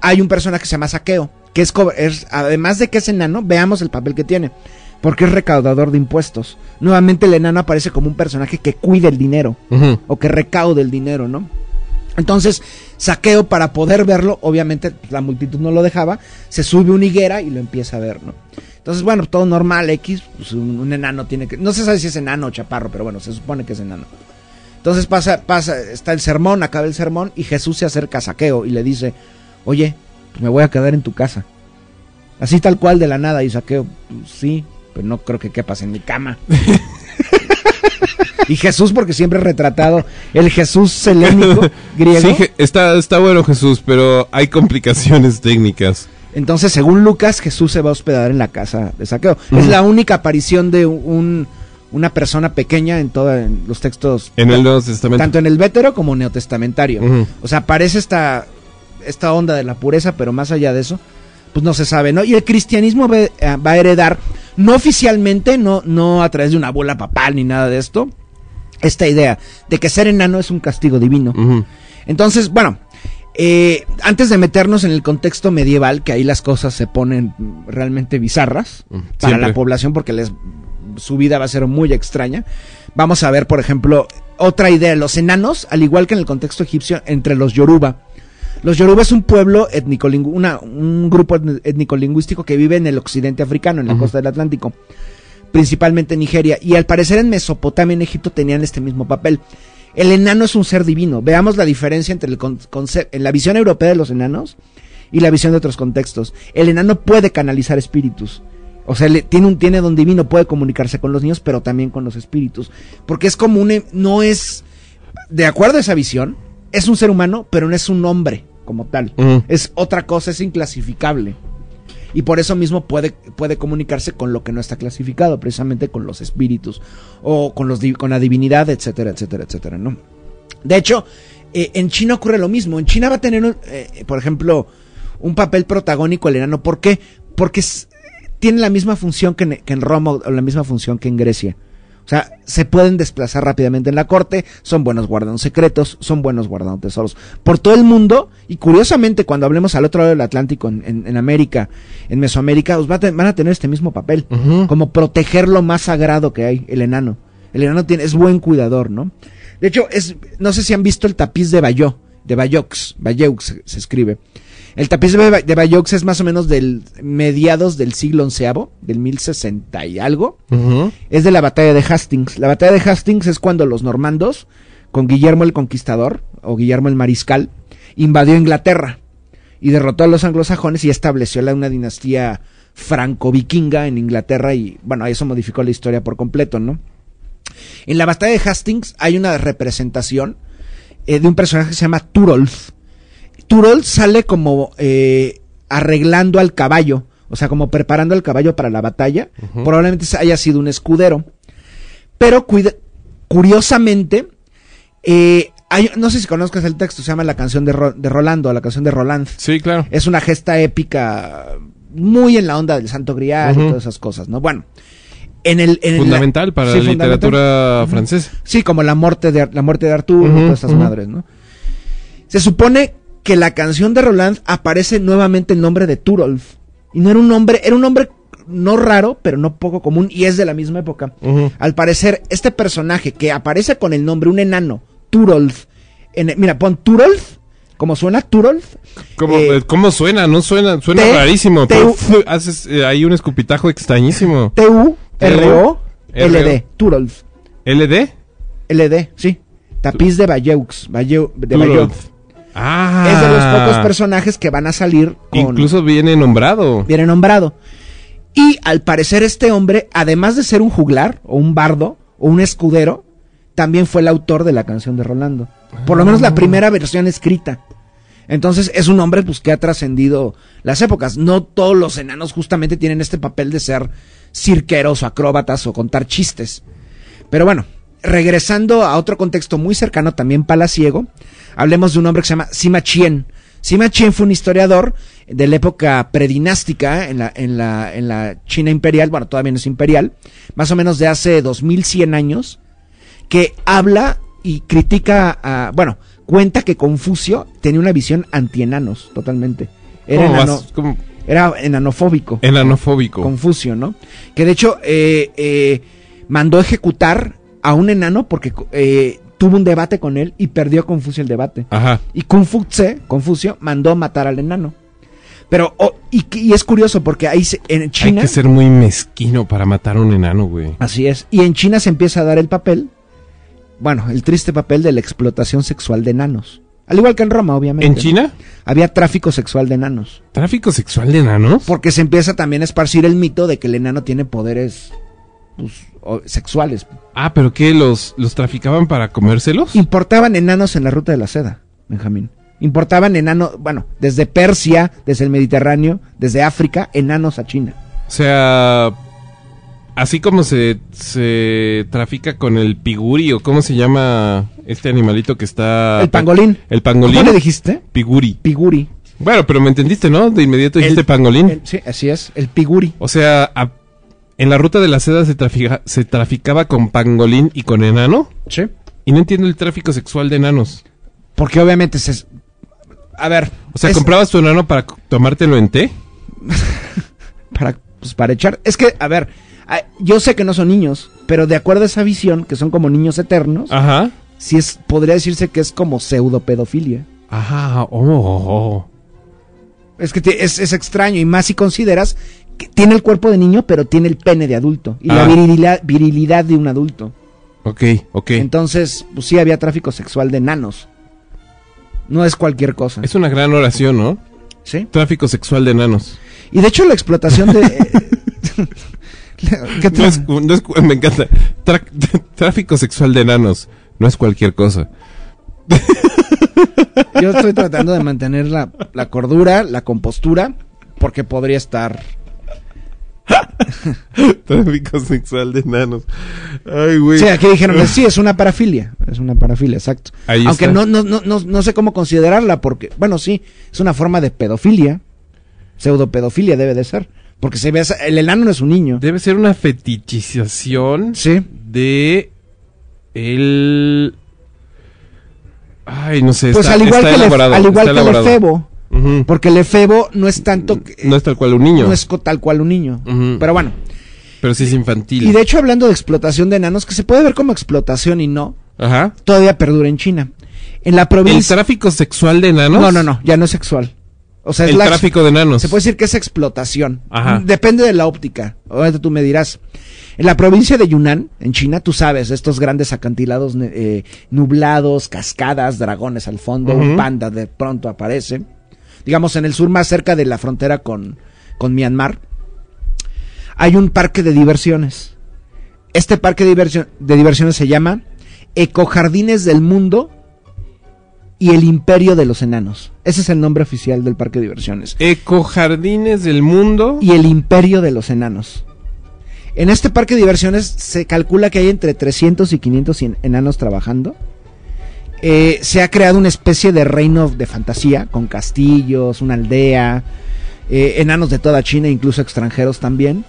Hay un personaje que se llama Saqueo, que es, es además de que es enano, veamos el papel que tiene, porque es recaudador de impuestos. Nuevamente el enano aparece como un personaje que cuida el dinero o que recaude el dinero, ¿no? Entonces, Saqueo, para poder verlo, obviamente la multitud no lo dejaba, se sube una higuera y lo empieza a ver, ¿no? Entonces, bueno, todo normal, X, pues un, un enano tiene que... No se sabe si es enano o chaparro, pero bueno, se supone que es enano. Entonces pasa, pasa, está el sermón, acaba el sermón y Jesús se acerca a Saqueo y le dice, oye, pues me voy a quedar en tu casa. Así tal cual de la nada y Saqueo, "Pues, sí, pero no creo que quepas en mi cama. y Jesús, porque siempre retratado, el Jesús helénico, griego. Sí, está, está bueno Jesús, pero hay complicaciones técnicas. Entonces, según Lucas, Jesús se va a hospedar en la casa de Saqueo. Es la única aparición de un, una persona pequeña en todos los textos. En el Nuevo Testamento. Tanto en el vétero como neotestamentario. Ujú. O sea, aparece esta, esta onda de la pureza, pero más allá de eso, pues no se sabe, ¿no? Y el cristianismo eh, va a heredar, no oficialmente, no, no a través de una bola papal ni nada de esto, esta idea de que ser enano es un castigo divino. Entonces, bueno, eh, antes de meternos en el contexto medieval, que ahí las cosas se ponen realmente bizarras Mm, para la población porque les, su vida va a ser muy extraña, vamos a ver, por ejemplo, otra idea, los enanos, al igual que en el contexto egipcio, entre los yoruba. Los yoruba es un pueblo étnico, una, un grupo étnico-lingüístico que vive en el occidente africano, en la costa del Atlántico, principalmente en Nigeria, y al parecer en Mesopotamia, en Egipto, tenían este mismo papel. El enano es un ser divino. Veamos la diferencia entre el en la visión europea de los enanos y la visión de otros contextos. El enano puede canalizar espíritus. O sea, le- tiene un tiene don divino, puede comunicarse con los niños, pero también con los espíritus. Porque es como un... No es... De acuerdo a esa visión, es un ser humano, pero no es un hombre como tal. Es otra cosa, es inclasificable. Y por eso mismo puede, puede comunicarse con lo que no está clasificado, precisamente con los espíritus o con, los, con la divinidad, etcétera, etcétera, etcétera, ¿no? De hecho, eh, en China ocurre lo mismo. En China va a tener, un, eh, por ejemplo, un papel protagónico el enano. ¿Por qué? Porque es- tiene la misma función que en, que en Roma o la misma función que en Grecia. O sea, se pueden desplazar rápidamente en la corte, son buenos guardando secretos, son buenos guardando tesoros. Por todo el mundo, y curiosamente cuando hablemos al otro lado del Atlántico, en, en- en América, en Mesoamérica, os va a te- van a tener este mismo papel. Como proteger lo más sagrado que hay, el enano. El enano tiene, es buen cuidador, ¿no? De hecho, es, no sé si han visto el tapiz de Bayeux, de Bayeux, Bayeux se, se escribe. El tapiz de, de Bayeux es más o menos del mediados del siglo onceavo, del 1060 y algo es de la batalla de Hastings. La batalla de Hastings es cuando los normandos, con Guillermo el Conquistador, o Guillermo el Mariscal, invadió Inglaterra y derrotó a los anglosajones y estableció la, una dinastía franco-vikinga en Inglaterra y, bueno, eso modificó la historia por completo, ¿no? En la batalla de Hastings hay una representación eh, de un personaje que se llama Turolf. Turolf sale como eh, arreglando al caballo, o sea, como preparando al caballo para la batalla. Probablemente haya sido un escudero. Pero cuida- curiosamente, eh, hay- no sé si conozcas el texto, se llama La canción de, Ro- de Rolando, la canción de Roland. Sí, claro. Es una gesta épica muy en la onda del Santo Grial y todas esas cosas, ¿no? Bueno, en el... en Fundamental la- para sí, la literatura francesa. Sí, como la muerte de, la muerte de Arturo todas esas ujú. madres, ¿no? Se supone que la canción de Roland aparece nuevamente el nombre de Turolf. Y no era un nombre, era un nombre no raro, pero no poco común, y es de la misma época. Al parecer, este personaje que aparece con el nombre, un enano, Turolf, en, mira, pon Turolf, como suena Turolf. ¿Cómo, eh, eh, ¿Cómo suena? No suena, suena rarísimo. T- Tú, fu- haces eh, ahí un escupitajo extrañísimo. T-U-R-O-L-D, Turolf. ¿LD? LD, sí. Tapiz de Bayeux, Bayeux- de Bayeux. Ah. Es de los pocos personajes que van a salir con... Incluso viene nombrado. viene nombrado. Y al parecer este hombre, además de ser un juglar, o un bardo, o un escudero, también fue el autor de la canción de Rolando. Por lo menos Ah. la primera versión escrita. Entonces es un hombre pues, que ha trascendido las épocas. No todos los enanos justamente tienen este papel de ser cirqueros o acróbatas o contar chistes. Pero bueno, regresando a otro contexto muy cercano, también palaciego, hablemos de un hombre que se llama Sima Chien. Sima Chien fue un historiador de la época predinástica en la, en la, en la China imperial, bueno, todavía no es imperial, más o menos de hace 2100 años, que habla y critica a, bueno, cuenta que Confucio tenía una visión antienanos, totalmente. Era, ¿Cómo enano- era enanofóbico. Enanofóbico. Confucio, ¿no? Que de hecho eh, eh, mandó ejecutar a un enano porque eh, tuvo un debate con él y perdió Confucio el debate. Ajá. Y Confucio, Confucio mandó matar al enano. Pero, oh, y, y es curioso porque ahí se- en China... Hay que ser muy mezquino para matar a un enano, güey. Así es. Y en China se empieza a dar el papel, bueno, el triste papel de la explotación sexual de enanos. Al igual que en Roma, obviamente. ¿En. China? Había tráfico sexual de enanos. ¿Tráfico sexual de enanos? Porque se empieza también a esparcir el mito de que el enano tiene poderes pues, sexuales. Ah, ¿pero qué? ¿Los, los traficaban para comérselos? Importaban enanos en la ruta de la seda, Benjamín. Importaban enanos, bueno, desde Persia, desde el Mediterráneo, desde África, enanos a China. O sea, así como se, se trafica con el piguri o cómo se llama este animalito que está... el pangolín. El pangolín. ¿Cómo le dijiste? Piguri. Piguri. Bueno, pero me entendiste, ¿no? De inmediato dijiste El- pangolín. el- sí, así es, el piguri. O sea, a- en la ruta de la seda se, trafica- se traficaba con pangolín y con enano. Sí. Y no entiendo el tráfico sexual de enanos. Porque obviamente se... A ver. O sea, es- comprabas tu enano para tomártelo en té. para, pues, para echar. Es que, a ver, yo sé que no son niños, pero de acuerdo a esa visión, que son como niños eternos, Ajá. sí es, podría decirse que es como pseudopedofilia. Ajá. Oh, oh, oh. Es que te- es, es extraño, y más si consideras que tiene el cuerpo de niño, pero tiene el pene de adulto, y la Ah. virilidad, virilidad de un adulto. Ok, ok. Entonces, pues sí había tráfico sexual de enanos. No es cualquier cosa. Es una gran oración, ¿no? ¿Sí? Tráfico sexual de enanos. Y de hecho la explotación de... ¿Qué No es- no es- me encanta. Tra- tráfico sexual de enanos. No es cualquier cosa. Yo estoy tratando de mantener la, la cordura, la compostura, porque podría estar. Tráfico sexual de enanos. Ay, güey. Sí, aquí dijeron, sí, es una parafilia. Es una parafilia, exacto. Ahí Aunque no, no, no, no, no sé cómo considerarla, porque, bueno, sí, es una forma de pedofilia. Pseudopedofilia debe de ser. Porque se ve, el enano no es un niño. Debe ser una fetichización Sí. de el Ay, no sé, Pues está, al igual está que, el, al igual está que el elaborado. Porque el efebo no es tanto. que- no es tal cual un niño, no es tal cual un niño. Ujú. Pero bueno. pero sí es infantil. Y de hecho, hablando de explotación de enanos, que se puede ver como explotación y no, Ajá. todavía perdura en China. En la ¿El provincia. tráfico sexual de enanos? No, no, no, ya no es sexual. O sea, es El la tráfico de enanos. Se puede decir que es explotación. Ajá. Depende de la óptica. Ahorita tú me dirás. En la provincia de Yunnan, en China, tú sabes, estos grandes acantilados eh, nublados, cascadas, dragones al fondo, un Ujú. panda de pronto aparece. Digamos, en el sur más cerca de la frontera con, con Myanmar, hay un parque de diversiones. Este parque de, diversión- de diversiones se llama Ecojardines del Mundo y el Imperio de los Enanos. Ese es el nombre oficial del parque de diversiones. Ecojardines del mundo. Y el Imperio de los Enanos. En este parque de diversiones se calcula que hay entre 300 y 500 en- enanos trabajando. Eh, se ha creado una especie de reino de fantasía, con castillos, una aldea, eh, enanos de toda China, incluso extranjeros también.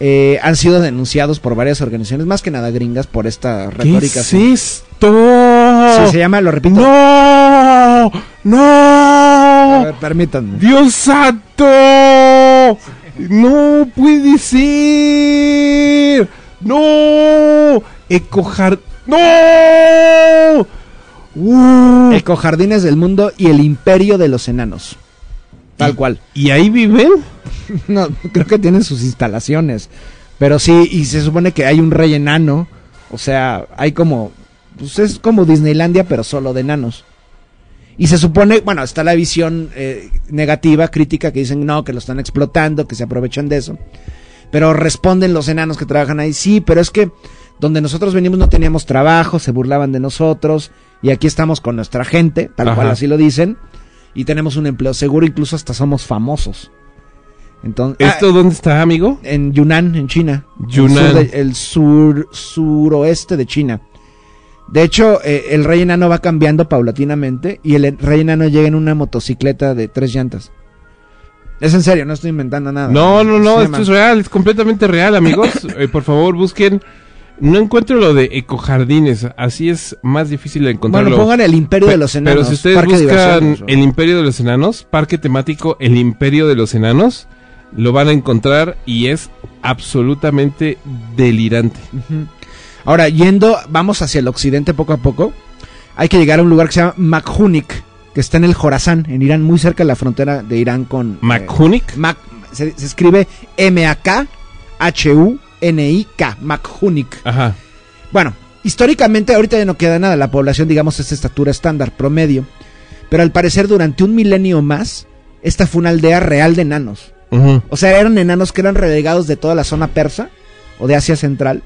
Eh, han sido denunciados por varias organizaciones, más que nada gringas, por esta ¿Qué retórica. es Sí, esto? se llama, lo repito. ¡No! A ¡No! ver, permítanme. ¡Dios santo! ¡No puede ser! ¡No! ¡Ecojar... ¡No! ¡Uh! Ecojardines del Mundo y el Imperio de los Enanos. Tal cual. ¿Y ahí viven? No, creo que tienen sus instalaciones. Pero sí, y se supone que hay un rey enano. O sea, hay como. Pues es como Disneylandia, pero solo de enanos. Y se supone, bueno, está la visión eh, negativa, crítica, que dicen no, que lo están explotando, que se aprovechan de eso. Pero responden los enanos que trabajan ahí, sí, pero es que donde nosotros venimos no teníamos trabajo, se burlaban de nosotros, y aquí estamos con nuestra gente, tal cual así lo dicen, y tenemos un empleo seguro, incluso hasta somos famosos. Entonces, ¿Esto dónde está, amigo? en Yunnan, en China. Yunnan. El, sur de- el sur, suroeste de China. De hecho, eh, el rey enano va cambiando paulatinamente y el rey enano llega en una motocicleta de tres llantas. Es en serio, no estoy inventando nada. No, no, no, esto es real, es completamente real, amigos. Eh, por favor, busquen. No encuentro lo de ecojardines, así es más difícil de encontrarlo. Bueno, pongan el imperio Pe- de los enanos. Pero si ustedes parque buscan el Imperio de los Enanos, parque temático El Imperio de los Enanos, lo van a encontrar y es absolutamente delirante. Ahora, yendo, vamos hacia el occidente poco a poco. Hay que llegar a un lugar que se llama Makhunik, que está en el Jorazán, en Irán, muy cerca de la frontera de Irán con... eh, Makhunik. Se, se escribe M-A-K-H-U-N-I-K, Makhunik. Ajá. Bueno, históricamente ahorita ya no queda nada, la población digamos es estatura estándar, promedio. Pero al parecer durante un milenio más, esta fue una aldea real de enanos. O sea, eran enanos que eran relegados de toda la zona persa o de Asia Central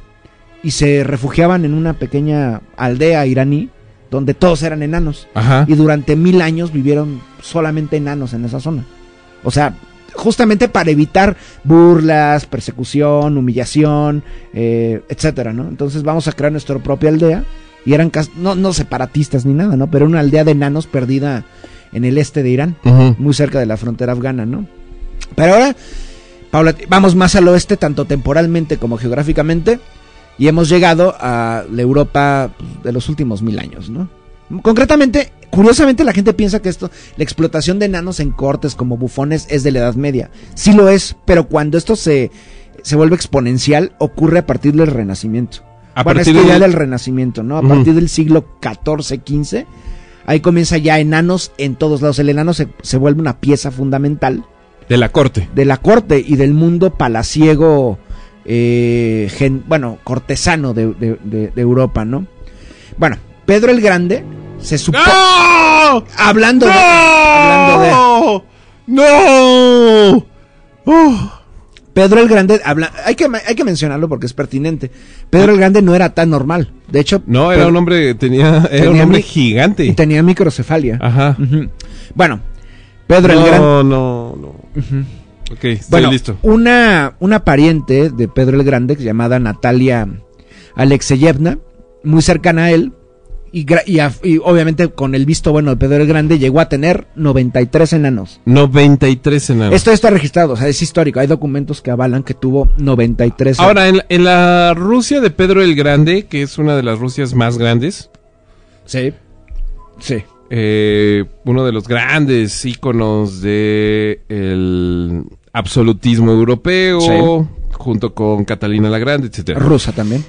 y se refugiaban en una pequeña aldea iraní donde todos eran enanos. Ajá. Y durante mil años vivieron solamente enanos en esa zona. O sea, justamente para evitar burlas, persecución, humillación, eh, etcétera, ¿no? Entonces vamos a crear nuestra propia aldea. Y eran no, no separatistas ni nada, ¿no? Pero una aldea de enanos perdida en el este de Irán, muy cerca de la frontera afgana, ¿no? Pero ahora, paulati- vamos más al oeste, tanto temporalmente como geográficamente, y hemos llegado a la Europa pues, de los últimos mil años, ¿no? Concretamente, curiosamente la gente piensa que esto, la explotación de enanos en cortes como bufones es de la Edad Media. Sí lo es, pero cuando esto se, se vuelve exponencial, ocurre a partir del Renacimiento. A bueno, partir del- del Renacimiento, ¿no? A partir del siglo XIV, XV, ahí comienza ya enanos en todos lados. El enano se, se vuelve una pieza fundamental De la corte. de la corte y del mundo palaciego, eh, gen- bueno, cortesano de, de- de- de Europa, ¿no? Bueno, Pedro el Grande se supone... ¡No! Hablando de... Hablando de... ¡No! ¡No! Pedro el Grande, habla, hay, que, hay que mencionarlo porque es pertinente. Pedro el Grande no era tan normal. De hecho, No, era Pedro- un hombre, tenía, era un hombre mi- gigante. y tenía microcefalia. Ajá. Bueno, Pedro el Grande... No, no, no. Ok, estoy Bueno, listo. Una, una pariente de Pedro el Grande, llamada Natalia Alexeyevna, muy cercana a él, y, obviamente con el visto bueno de Pedro el Grande, llegó a tener 93 enanos. 93 enanos. Esto está registrado, o sea, es histórico. Hay documentos que avalan que tuvo 93 Ahora, en la, en la Rusia de Pedro el Grande, que es una de las Rusias más grandes, Sí. Sí. eh, uno de los grandes íconos de el absolutismo europeo, Sí. junto con Catalina la Grande, etcétera. Rusa también.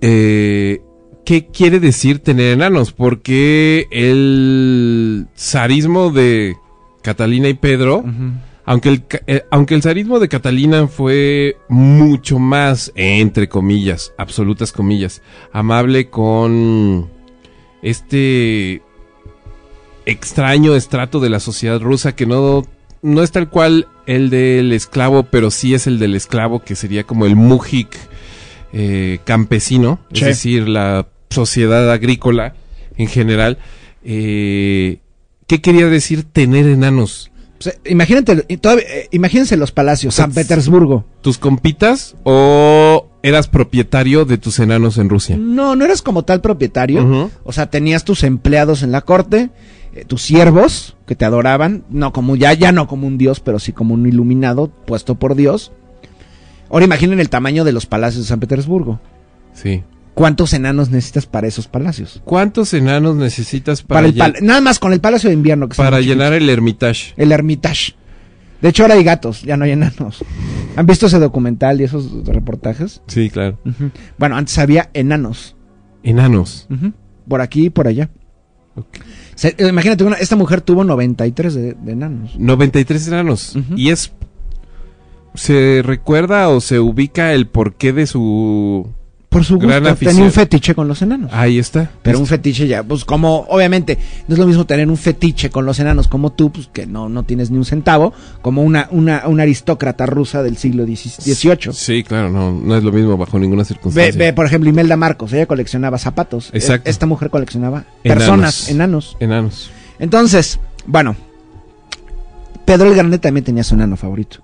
Eh, ¿Qué quiere decir tener enanos? Porque el zarismo de Catalina y Pedro, aunque, el, eh, aunque el zarismo de Catalina fue mucho más, entre comillas, absolutas comillas, amable con este extraño estrato de la sociedad rusa que no, no es tal cual el del esclavo, pero sí es el del esclavo, que sería como el mujik eh, campesino, es decir, la sociedad agrícola en general, eh, ¿qué quería decir tener enanos? Imagínate, todavía- eh, imagínense los palacios, San Petersburgo. ¿Tus compitas o eras propietario de tus enanos en Rusia? No, no eras como tal propietario. O sea, tenías tus empleados en la corte, eh, tus siervos que te adoraban, no como ya, ya no como un dios, pero sí como un iluminado puesto por Dios. Ahora imaginen el tamaño de los palacios de San Petersburgo. Sí. ¿Cuántos enanos necesitas para esos palacios? ¿Cuántos enanos necesitas Para, para, el nada más con el palacio de invierno que para llenar el Hermitage? el Hermitage. De hecho ahora hay gatos, ya no hay enanos. ¿Han visto ese documental y esos reportajes? Sí, claro. Bueno, antes había enanos. Enanos. Por aquí y por allá. Se- eh, imagínate, una- esta mujer tuvo 93 de, de enanos. 93 enanos. Y es... ¿Se recuerda o se ubica el porqué de su... Por su Gran gusto, afición. tenía un fetiche con los enanos. Ahí está. Pero un fetiche ya, pues como, obviamente, no es lo mismo tener un fetiche con los enanos como tú, pues que no, no tienes ni un centavo, como una, una, una aristócrata rusa del siglo XVIII. Sí, claro, no, no es lo mismo bajo ninguna circunstancia. ve, por ejemplo, Imelda Marcos, ella coleccionaba zapatos. Exacto. E- Esta mujer coleccionaba Enanos. personas, enanos. Enanos. Entonces, bueno, Pedro el Grande también tenía su enano favorito.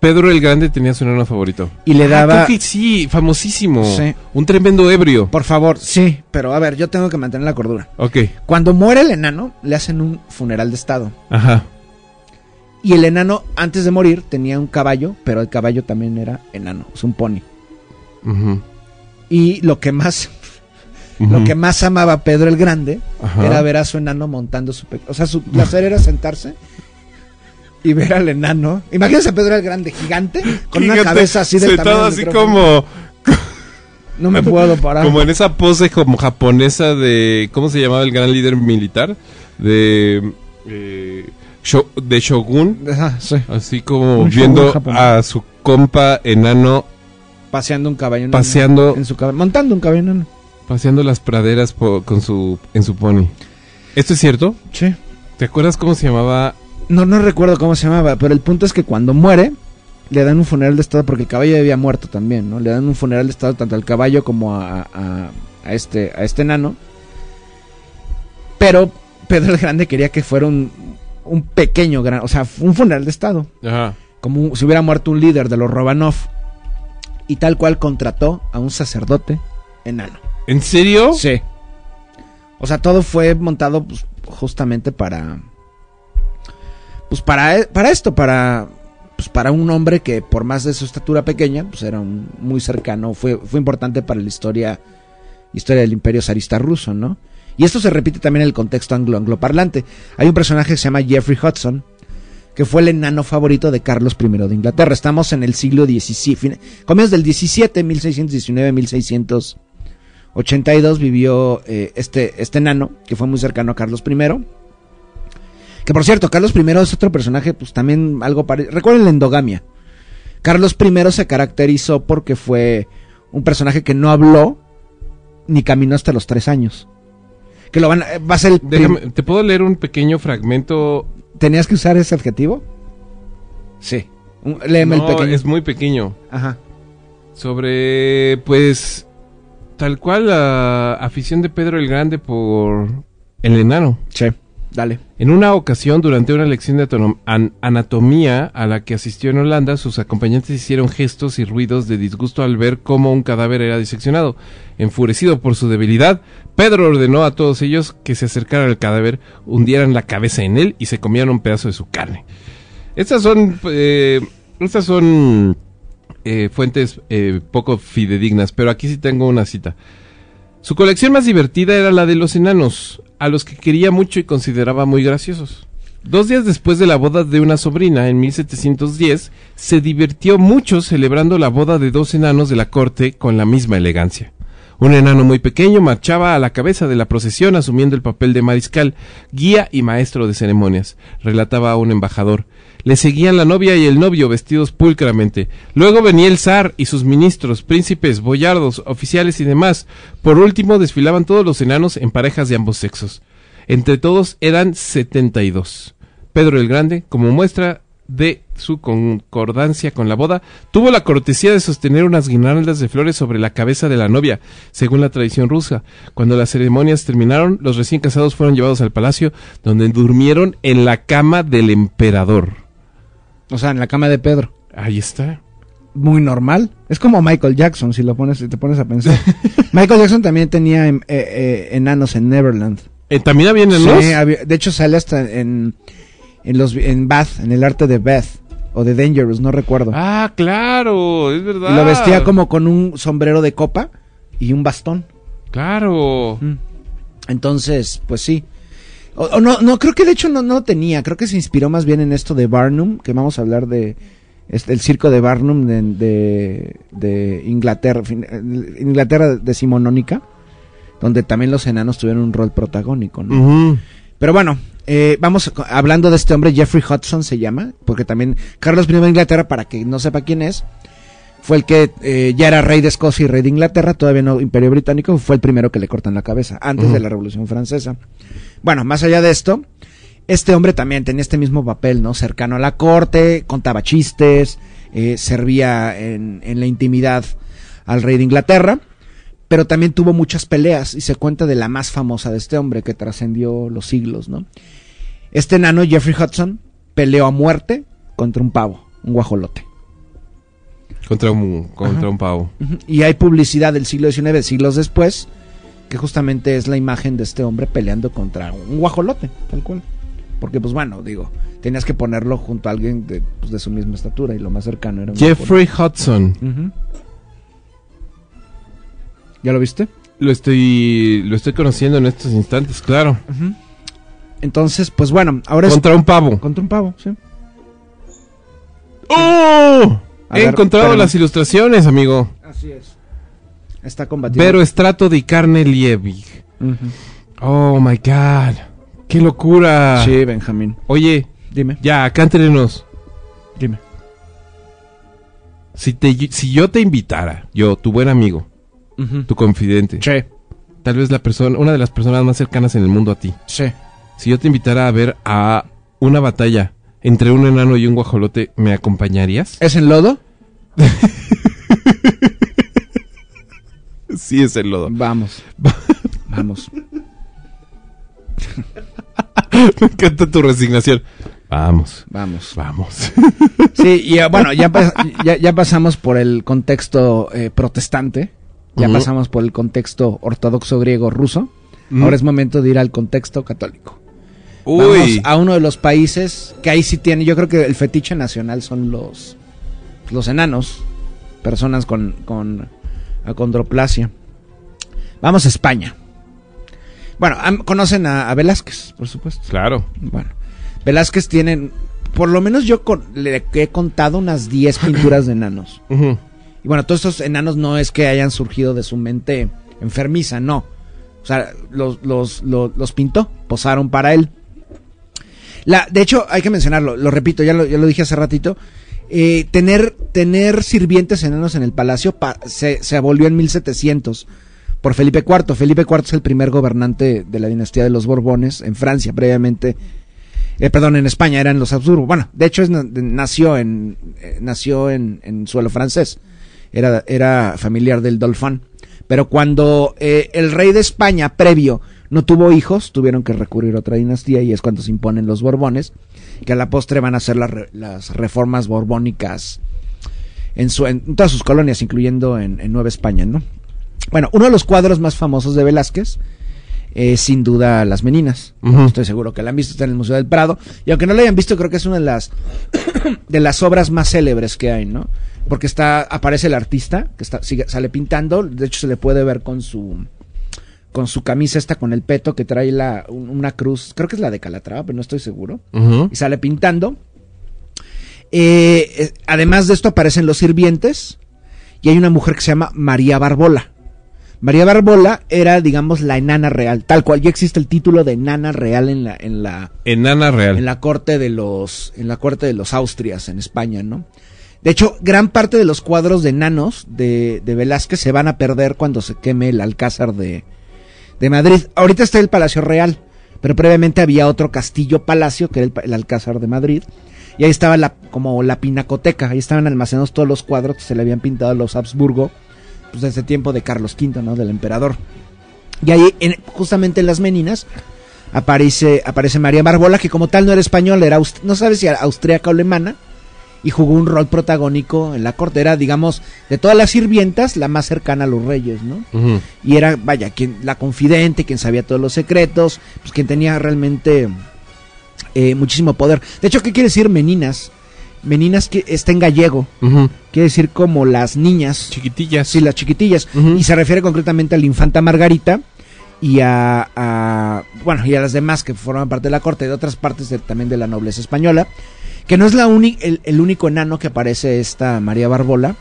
Pedro el Grande tenía su enano favorito. Y le Ah, daba... creo que sí, famosísimo. Sí. Un tremendo ebrio. Por favor, sí, pero a ver, yo tengo que mantener la cordura. Ok. Cuando muere el enano, le hacen un funeral de estado. Ajá. Y el enano, antes de morir, tenía un caballo, pero el caballo también era enano, es un pony. Ujú, Y lo que más, lo que más amaba Pedro el Grande Ajá. era ver a su enano montando su O sea, su placer era sentarse y ver al enano. Imagínense a Pedro el Grande, gigante, con una cabeza así de sentado así como, No me puedo parar. como en esa pose como japonesa de... ¿Cómo se llamaba el gran líder militar? De... eh, Sho- de Shogun. Ajá, sí. Así como Un viendo a su compa enano Paseando un caballo. Paseando- En su caballo, montando un caballo enano. paseando las praderas po- con su en su pony. ¿Esto es cierto? Sí. ¿Te acuerdas cómo se llamaba? No, no recuerdo cómo se llamaba, pero el punto es que cuando muere, le dan un funeral de estado, porque el caballo había muerto también, ¿no? Le dan un funeral de estado tanto al caballo como a, a- a este, a este enano. Pero Pedro el Grande quería que fuera un, un pequeño, gran, o sea, un funeral de estado. Ajá. Como si hubiera muerto un líder de los Romanov. Y tal cual contrató a un sacerdote enano. ¿En serio? Sí. O sea, todo fue montado pues, justamente para. Pues para, e- para esto, para. Pues para un hombre que por más de su estatura pequeña, pues era un, muy cercano, fue, fue importante para la historia, historia del imperio zarista ruso, ¿no? Y esto se repite también en el contexto anglo angloparlante. Hay un personaje que se llama Jeffrey Hudson, que fue el enano favorito de Carlos I de Inglaterra. Estamos en el siglo XVII, comienzos del 17, 1619, 1682 vivió eh, este, este enano, que fue muy cercano a Carlos I. Que por cierto, Carlos I es otro personaje, pues también algo parecido. Recuerden la endogamia. Carlos I se caracterizó porque fue un personaje que no habló ni caminó hasta los tres años. Que lo van a, va a ser el Déjame, ¿te puedo leer un pequeño fragmento? ¿Tenías que usar ese adjetivo? Sí. Un- Léeme No, el pequeño. es muy pequeño. Ajá. Sobre, pues, tal cual la afición de Pedro el Grande por el enano. Sí. En una ocasión, durante una lección de anatomía a la que asistió en Holanda, sus acompañantes hicieron gestos y ruidos de disgusto al ver cómo un cadáver era diseccionado. Enfurecido por su debilidad, Pedro ordenó a todos ellos que se acercaran al cadáver, hundieran la cabeza en él y se comieran un pedazo de su carne. Estas son, eh, estas son eh, fuentes eh, poco fidedignas, pero aquí sí tengo una cita. Su colección más divertida era la de los enanos, a los que quería mucho y consideraba muy graciosos. Dos días después de la boda de una sobrina, en 1710, se divirtió mucho celebrando la boda de dos enanos de la corte con la misma elegancia. Un enano muy pequeño marchaba a la cabeza de la procesión asumiendo el papel de mariscal, guía y maestro de ceremonias, relataba a un embajador. Le seguían la novia y el novio vestidos pulcramente. Luego venía el zar y sus ministros, príncipes, boyardos, oficiales y demás. Por último desfilaban todos los enanos en parejas de ambos sexos. Entre todos eran setenta y dos. Pedro el Grande, como muestra de su concordancia con la boda, tuvo la cortesía de sostener unas guirnaldas de flores sobre la cabeza de la novia, según la tradición rusa. Cuando las ceremonias terminaron, los recién casados fueron llevados al palacio, donde durmieron en la cama del emperador. O sea, en la cama de Pedro. Ahí está. Muy normal. Es como Michael Jackson, si lo pones, si te pones a pensar. Michael Jackson también tenía em, eh, eh, enanos en Neverland. Eh, ¿También había enanos? Sí, había- de hecho sale hasta en, en los en Bath, en el arte de Beth o de Dangerous, no recuerdo. Ah, claro, es verdad. y lo vestía como con un sombrero de copa y un bastón. Claro. Entonces, pues sí. O, o no, no, creo que de hecho no, no lo tenía. Creo que se inspiró más bien en esto de Barnum, que vamos a hablar de este, el circo de Barnum de, de, de Inglaterra, Inglaterra decimonónica, donde también los enanos tuvieron un rol protagónico, ¿no? Pero bueno, eh, vamos hablando de este hombre, Jeffrey Hudson se llama, porque también Carlos I de Inglaterra, para que no sepa quién es, fue el que eh, ya era rey de Escocia y rey de Inglaterra, todavía no imperio británico, fue el primero que le cortan la cabeza, antes de la Revolución Francesa. Bueno, más allá de esto, este hombre también tenía este mismo papel, ¿no? Cercano a la corte, contaba chistes, eh, servía en, en la intimidad al rey de Inglaterra, pero también tuvo muchas peleas y se cuenta de la más famosa de este hombre que trascendió los siglos, ¿no? Este enano, Jeffrey Hudson, peleó a muerte contra un pavo, un guajolote. Contra un, contra un pavo. Y hay publicidad del siglo XIX, siglos después, que justamente es la imagen de este hombre peleando contra un guajolote, tal cual. Porque, pues bueno, digo, tenías que ponerlo junto a alguien de, pues, de su misma estatura y lo más cercano era un Jeffrey Hudson. ¿Ya lo viste? Lo estoy, lo estoy conociendo en estos instantes, claro. Entonces, pues bueno, ahora Contra un pavo. contra un pavo, sí. ¡Oh! A He ver, encontrado espérame. las ilustraciones, amigo. Así es. Está combatiendo. Vero Estrato di Carne Liebig. Oh my god. ¡Qué locura! Sí, Benjamín. Oye, Dime, ya, acá entrenos. dime. Si, te, si yo te invitara, yo, tu buen amigo, tu confidente, Sí, tal vez la persona, una de las personas más cercanas en el mundo a ti, sí. Si yo te invitara a ver a una batalla entre un enano y un guajolote, ¿me acompañarías? ¿Es en lodo? Sí, es el lodo. Vamos. Vamos. Me encanta tu resignación. Vamos, Vamos. vamos. Sí, y bueno, ya, pas- ya, ya pasamos por el contexto eh, protestante, ya pasamos por el contexto ortodoxo griego ruso, ahora es momento de ir al contexto católico. Vamos a uno de los países que ahí sí tiene, yo creo que el fetiche nacional son los, los enanos, personas con, con acondroplasia. Vamos a España. Bueno, conocen a, a Velázquez, por supuesto. claro. Bueno, Velázquez tiene, por lo menos yo con- le he contado unas 10 pinturas de enanos. Y bueno, todos estos enanos no es que hayan surgido de su mente enfermiza, no. O sea, los, los, los, los pintó, posaron para él. De hecho, hay que mencionarlo, lo repito, ya lo, dije hace ratito. eh, tener, sirvientes enanos en el palacio pa- se, se abolió en 1700 por Felipe IV. Felipe IV es el primer gobernante de la dinastía de los Borbones en Francia, previamente. eh, perdón, en España eran los Habsburgo. Bueno, de hecho nació en eh, nació en, suelo francés. Era, era familiar del Dolfán. Pero cuando eh, el rey de España previo no tuvo hijos, tuvieron que recurrir a otra dinastía y es cuando se imponen los Borbones, que a la postre van a las, re- las reformas borbónicas en, su, en todas sus colonias, incluyendo en, en Nueva España, ¿no? Bueno, uno de los cuadros más famosos de Velázquez es sin duda Las Meninas. Estoy seguro que la han visto, está en el Museo del Prado. Y aunque no la hayan visto, creo que es una de las de las obras más célebres que hay, ¿no? Porque está aparece el artista que está sigue, sale pintando, de hecho se le puede ver con su con su camisa esta con el peto que trae la un- una cruz, creo que es la de Calatrava, pero no estoy seguro y sale pintando. Eh, eh, además de esto aparecen los sirvientes y hay una mujer que se llama María Barbola. María Barbola era, digamos, la enana real, tal cual. Ya existe el título de enana real en la, en la, Enana real. en la corte de los, en la corte de los Austrias en España, ¿no? De hecho, gran parte de los cuadros de enanos de, de Velázquez se van a perder cuando se queme el Alcázar de, de Madrid. Ahorita está el Palacio Real, pero previamente había otro castillo palacio que era el, Alcázar de Madrid. Y ahí estaba la, como la pinacoteca, ahí estaban almacenados todos los cuadros que se le habían pintado a los Habsburgo, pues desde tiempo de Carlos V, ¿no? Del emperador. Y ahí, en- justamente en las Meninas, aparece, aparece María Barbola, que como tal no era española, era, no sabes si era austríaca o alemana, y jugó un rol protagónico en la corte. Era, digamos, de todas las sirvientas, la más cercana a los reyes, ¿no? Y era, vaya, quien, la confidente, quien sabía todos los secretos, pues quien tenía realmente eh, muchísimo poder. De hecho, ¿qué quiere decir meninas? Meninas que está en gallego, quiere decir como las niñas, Chiquitillas. sí, las chiquitillas, y se refiere concretamente a la infanta Margarita y a, a- bueno, y a las demás que forman parte de la corte, de otras partes de- también de la nobleza española, que no es la el, el único enano que aparece esta María Barbola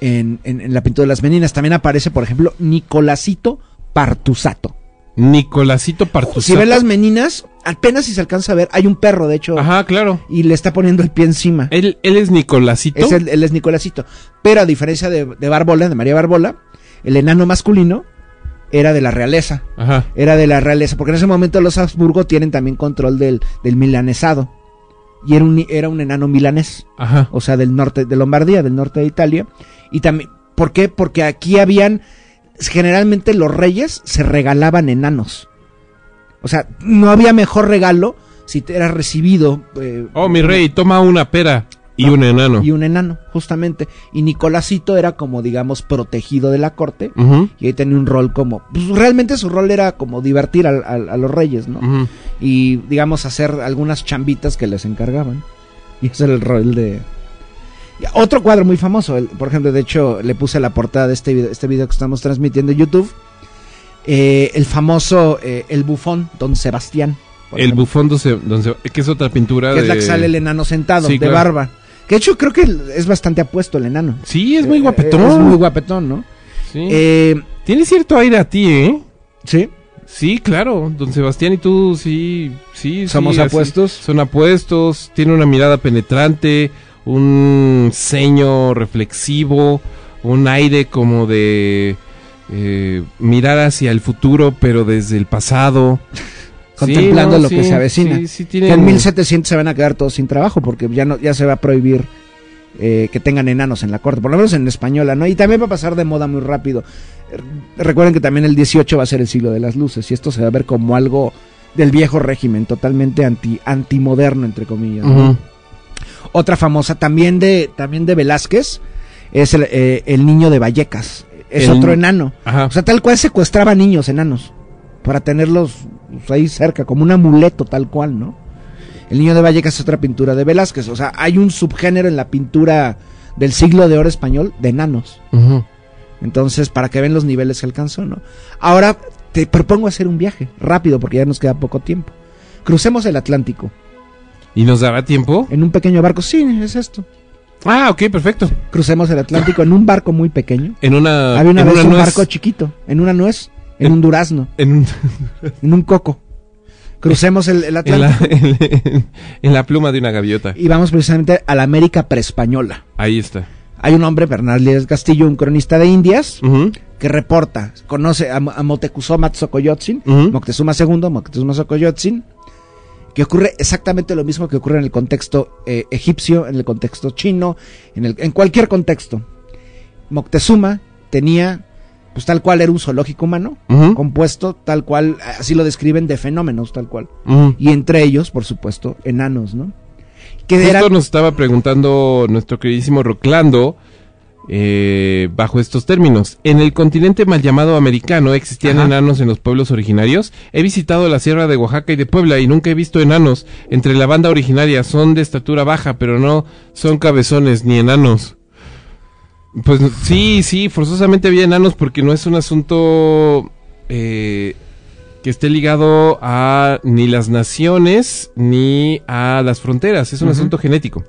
en, en- en la pintura de las meninas. También aparece, por ejemplo, Nicolásito Partusato. Nicolásito Partusato. Si ven las meninas, apenas si se alcanza a ver, hay un perro, de hecho, Ajá, claro. y le está poniendo el pie encima. Él, él es Nicolásito. Es el- él es Nicolásito. Pero a diferencia de, de Barbola, de María Barbola, el enano masculino era de la realeza. Ajá. Era de la realeza, porque en ese momento los Habsburgo tienen también control del, del milanesado. Y era un, era un enano milanés, Ajá. o sea, del norte de Lombardía, del norte de Italia. Y también, ¿por qué? Porque aquí habían, generalmente los reyes se regalaban enanos. O sea, no había mejor regalo si te eras recibido. eh, Oh, mi rey, toma una pera y un enano. y un enano, justamente. Y Nicolásito era como, digamos, protegido de la corte. Y ahí tenía un rol como. Pues realmente su rol era como divertir a, los reyes, ¿no? Y, digamos, hacer algunas chambitas que les encargaban. Y ese era el rol de. Y Otro cuadro muy famoso, el- por ejemplo, de hecho, le puse la portada de este video, este video que estamos transmitiendo en YouTube. eh, el famoso eh, El Bufón, Don Sebastián. El ejemplo, bufón donde se, donde se- que es otra pintura Que es la que sale el enano sentado, Sí, de claro. barba. Que de hecho creo que es bastante apuesto el enano. Sí, es muy Eh, guapetón. Es muy guapetón, ¿no? Sí. Eh, Tiene cierto aire a ti, ¿eh? sí. Sí, claro. Don Sebastián y tú, sí, sí. ¿Somos sí, así. apuestos? Son apuestos. Tiene una mirada penetrante, un ceño reflexivo, un aire como de eh, mirar hacia el futuro, pero desde el pasado. Contemplando Sí, lo que se avecina. Sí, tiene Que en 1700 se van a quedar todos sin trabajo porque ya no ya se va a prohibir eh, que tengan enanos en la corte, por lo menos en española, ¿no? Y también va a pasar de moda muy rápido. Eh, Recuerden que también el 18 va a ser el siglo de las luces y esto se va a ver como algo del viejo régimen, totalmente anti antimoderno entre comillas. Otra famosa también de también de Velázquez es el, eh, el niño de Vallecas. Es El- otro enano. Ajá. O sea, tal cual secuestraba niños enanos para tenerlos pues, ahí cerca, como un amuleto tal cual, ¿no? El niño de Vallecas es otra pintura de Velázquez. O sea, hay un subgénero en la pintura del siglo de oro español de enanos. Entonces, para que vean los niveles que alcanzó, ¿no? Ahora te propongo hacer un viaje rápido porque ya nos queda poco tiempo. Crucemos el Atlántico ¿Y nos dará tiempo? en un pequeño barco. Sí, es esto. Ah, ok, perfecto. Crucemos el Atlántico en un barco muy pequeño. En una. Había una en vez un nuez- barco chiquito, en una nuez, en un durazno, En, un- en un coco. Crucemos el, el en, la, Atlántico en- en la pluma de una gaviota. y vamos precisamente a la América preespañola. Ahí está. Hay un hombre, Bernal Castillo, un cronista de Indias, que reporta, conoce a, a Motecuzoma Tzocoyotzin, Ujú. Moctezuma II, Moctezuma Tzocoyotzin, que ocurre exactamente lo mismo que ocurre en el contexto eh, egipcio, en el contexto chino, en, el, en cualquier contexto. Moctezuma tenía, pues tal cual era un zoológico humano, compuesto tal cual, así lo describen, de fenómenos tal cual. Y entre ellos, por supuesto, enanos, ¿no? Que Justo eran, nos estaba preguntando nuestro queridísimo Roclando eh, bajo estos términos. En el continente mal llamado americano existían Ajá. enanos en los pueblos originarios. He visitado la sierra de Oaxaca y de Puebla y nunca he visto enanos. Entre la banda originaria son de estatura baja, pero no son cabezones ni enanos. Pues sí, sí, forzosamente había enanos porque no es un asunto eh, que esté ligado a ni las naciones ni a las fronteras. Es un asunto genético.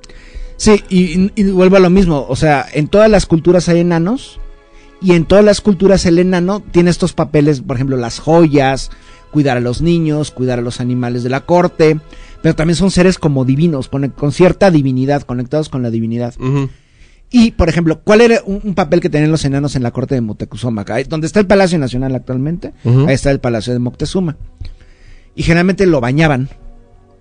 Sí, y, y vuelvo a lo mismo. O sea, en todas las culturas hay enanos. Y en todas las culturas el enano tiene estos papeles, por ejemplo, las joyas, cuidar a los niños, cuidar a los animales de la corte. Pero también son seres como divinos, con, con cierta divinidad, conectados con la divinidad. Y, por ejemplo, ¿cuál era un, un papel que tenían los enanos en la corte de Moctezuma? Donde está el Palacio Nacional actualmente, ahí está el Palacio de Moctezuma. Y generalmente lo bañaban.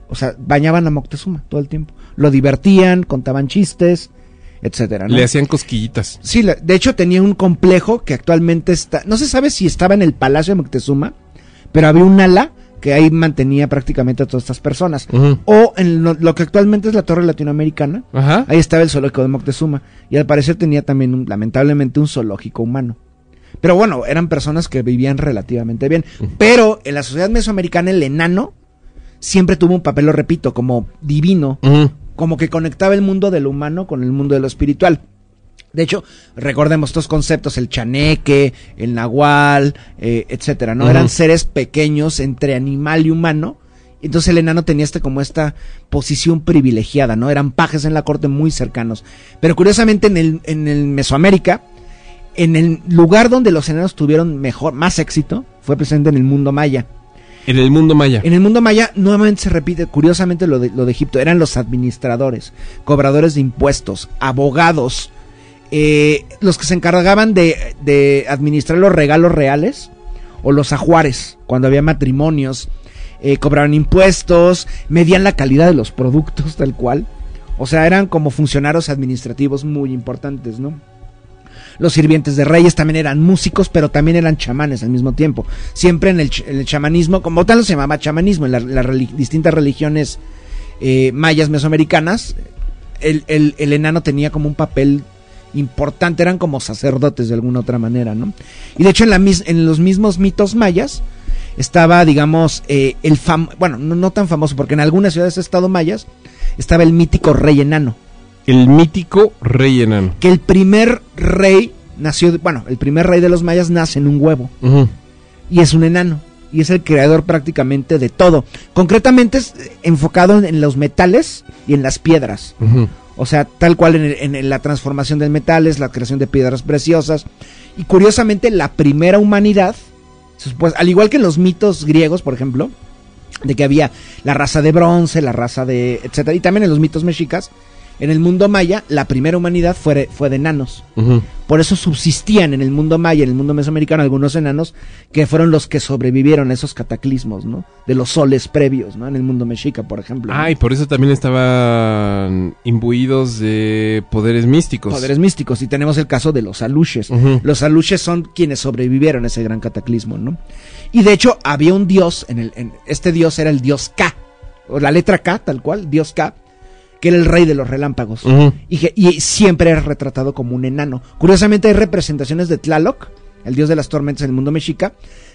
O sea, bañaban a Moctezuma todo el tiempo. Lo divertían, contaban chistes, etcétera, ¿no? Le hacían cosquillitas. Sí, de hecho tenía un complejo que actualmente está, no se sabe si estaba en el Palacio de Moctezuma, pero había un ala que ahí mantenía prácticamente a todas estas personas. O en lo, lo que actualmente es la Torre Latinoamericana, ahí estaba el zoológico de Moctezuma. Y al parecer tenía también, un- lamentablemente, un zoológico humano. Pero bueno, eran personas que vivían relativamente bien. Pero en la sociedad mesoamericana el enano siempre tuvo un papel, lo repito, como divino, como que conectaba el mundo de lo humano con el mundo de lo espiritual. De hecho, recordemos estos conceptos, el chaneque, el nahual, eh, etcétera, ¿no? Eran seres pequeños entre animal y humano. Entonces el enano tenía este como esta posición privilegiada, ¿no? Eran pajes en la corte muy cercanos. Pero curiosamente en el, en el Mesoamérica, en el lugar donde los enanos tuvieron mejor, más éxito, fue precisamente en el mundo maya. En el mundo maya. En el mundo maya nuevamente se repite curiosamente lo de, lo de Egipto. Eran los administradores, cobradores de impuestos, abogados, eh, los que se encargaban de, administrar los regalos reales o los ajuares cuando había matrimonios. eh, cobraban impuestos, medían la calidad de los productos tal cual. O sea, eran como funcionarios administrativos muy importantes, ¿no? Los sirvientes de reyes también eran músicos, pero también eran chamanes al mismo tiempo. Siempre en el, chamanismo, como tal se llamaba chamanismo, en la- las distintas religiones eh, mayas mesoamericanas, el, el- el enano tenía como un papel importante, eran como sacerdotes de alguna otra manera, ¿no? Y de hecho en, la mis- en los mismos mitos mayas estaba, digamos, eh, el fam bueno, no, no tan famoso, porque en algunas ciudades estado mayas estaba el mítico rey enano El mítico rey enano. que el primer rey nació, de- bueno, el primer rey de los mayas nace en un huevo y es un enano y es el creador prácticamente de todo. Concretamente es eh, enfocado en, los metales y en las piedras. Ujú. O sea, tal cual en, la transformación de metales, la creación de piedras preciosas. Y curiosamente, la primera humanidad, pues, al igual que en los mitos griegos, por ejemplo, de que había la raza de bronce, la raza de. etcétera, y también en los mitos mexicas, en el mundo maya, la primera humanidad fue, fue de enanos. Por eso subsistían en el mundo maya, en el mundo mesoamericano, algunos enanos que fueron los que sobrevivieron a esos cataclismos, ¿no? De los soles previos, ¿no? En el mundo mexica, por ejemplo. ¿no? Ah, y por eso también estaban imbuidos de poderes místicos. poderes místicos. Y tenemos el caso de los aluches. Los aluches son quienes sobrevivieron a ese gran cataclismo, ¿no? Y de hecho, había un dios, en el, en- este dios era el dios K, o la letra K, tal cual, dios K, que era el rey de los relámpagos. Y, que- y siempre era retratado como un enano. Curiosamente hay representaciones de Tlaloc, el dios de las tormentas en el mundo mexica,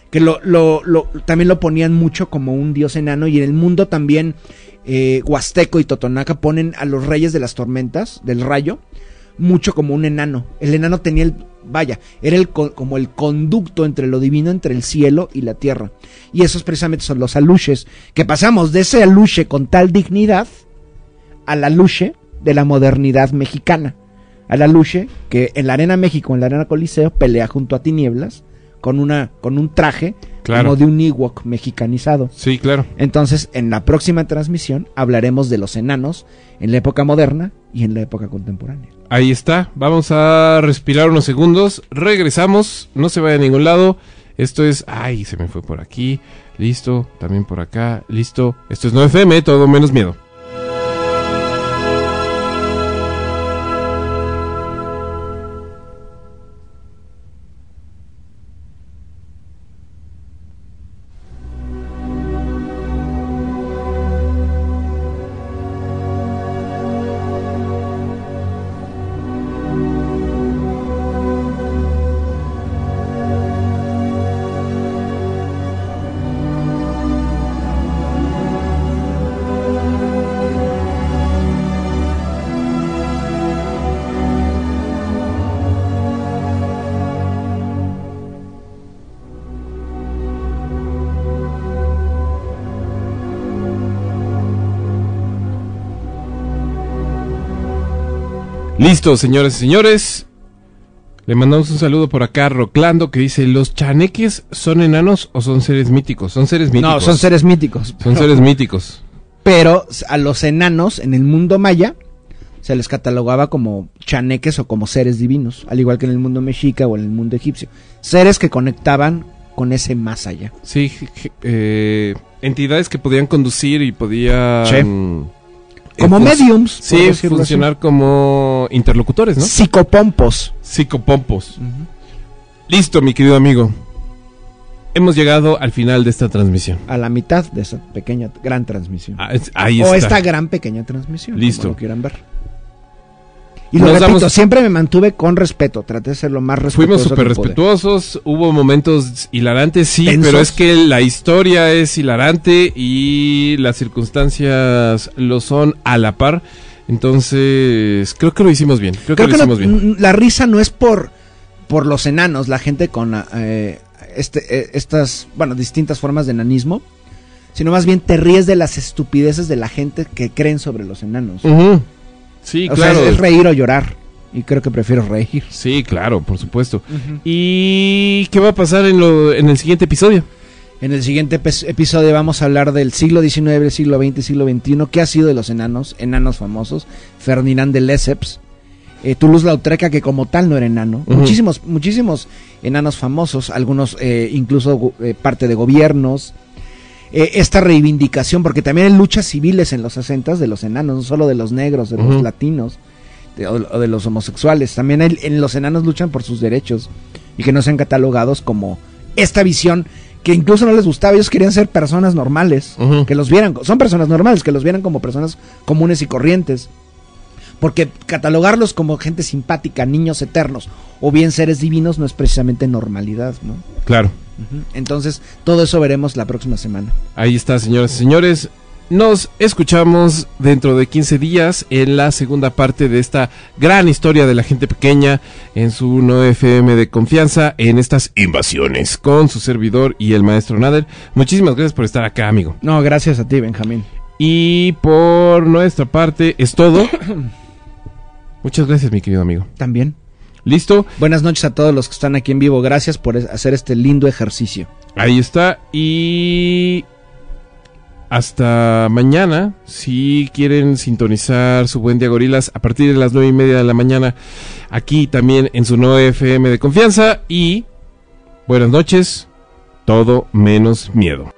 que lo, lo- lo- también lo ponían mucho como un dios enano y en el mundo también eh, Huasteco y Totonaca ponen a los reyes de las tormentas, del rayo, mucho como un enano. El enano tenía el, vaya, era el, co- como el conducto entre lo divino, entre el cielo y la tierra. Y esos precisamente son los aluches, que pasamos de ese aluche con tal dignidad a la luche de la modernidad mexicana. A la luche que en la Arena México, en la Arena Coliseo, pelea junto a Tinieblas con, una, con un traje Claro. como de un Ewok mexicanizado. Sí, claro. Entonces, en la próxima transmisión hablaremos de los enanos en la época moderna y en la época contemporánea. Ahí está. Vamos a respirar unos segundos. Regresamos. No se vaya a ningún lado. Esto es. Ay, se me fue por aquí. Listo. También por acá. Listo. Esto es 9FM. Todo menos miedo. Listo, señores y señores. Le mandamos un saludo por acá a Roclando que dice, ¿los chaneques son enanos o son seres míticos? Son seres míticos. No, son seres míticos. Son seres míticos. Pero a los enanos en el mundo maya se les catalogaba como chaneques o como seres divinos, al igual que en el mundo mexica o en el mundo egipcio. Seres que conectaban con ese más allá. Sí, eh, entidades que podían conducir y podían... Eh, Como mediums, Sí, funcionar como interlocutores, ¿no? Psicopompos. Psicopompos. Listo, mi querido amigo. Hemos llegado al final de esta transmisión. A la mitad de esa pequeña, gran transmisión. Ah, es- ahí o está. esta gran pequeña transmisión. Listo. Como lo quieran ver. Y lo Nos repito, damos- siempre me mantuve con respeto. Traté de ser lo más respetuoso. Fuimos súper respetuosos, hubo momentos hilarantes, sí, Tensos. pero es que la historia es hilarante y las circunstancias lo son a la par. Entonces, creo que lo hicimos bien. Creo, Creo que, lo hicimos bien. n- la risa no es por, por los enanos, la gente con eh, este, eh, estas, bueno, distintas formas de enanismo, sino más bien te ríes de las estupideces de la gente que creen sobre los enanos. Sí, o claro. sea, es, es reír o llorar. Y creo que prefiero reír. Sí, claro, por supuesto. ¿Y qué va a pasar en, lo, en el siguiente episodio? En el siguiente epi- episodio vamos a hablar del siglo XIX, siglo XX, siglo XXI. ¿Qué ha sido de los enanos? Enanos famosos. Ferdinand de Lesseps. Eh, Toulouse-Lautrec, que como tal no era enano. Muchísimos, muchísimos enanos famosos. Algunos eh, incluso eh, parte de gobiernos. Esta reivindicación, porque también hay luchas civiles en los 60 de los enanos, no solo de los negros, de los latinos de- o, o de los homosexuales. También hay- en los enanos luchan por sus derechos y que no sean catalogados como esta visión que incluso no les gustaba. Ellos querían ser personas normales, que los vieran, son personas normales, que los vieran como personas comunes y corrientes. Porque catalogarlos como gente simpática, niños eternos o bien seres divinos no es precisamente normalidad, ¿no? Claro. Entonces, todo eso veremos la próxima semana. Ahí está, señoras y señores. Nos escuchamos dentro de 15 días en la segunda parte de esta gran historia de la gente pequeña en su 9FM de confianza en estas invasiones con su servidor y el maestro Nader. Muchísimas gracias por estar acá, amigo. No, gracias a ti, Benjamín. Y por nuestra parte es todo. Muchas gracias, mi querido amigo. También. ¿Listo? Buenas noches a todos los que están aquí en vivo. Gracias por hacer este lindo ejercicio. Ahí está. Y hasta mañana. Si quieren sintonizar su buen día gorilas a partir de las nueve y media de la mañana. Aquí también en su 9FM de confianza. Y buenas noches. Todo menos miedo.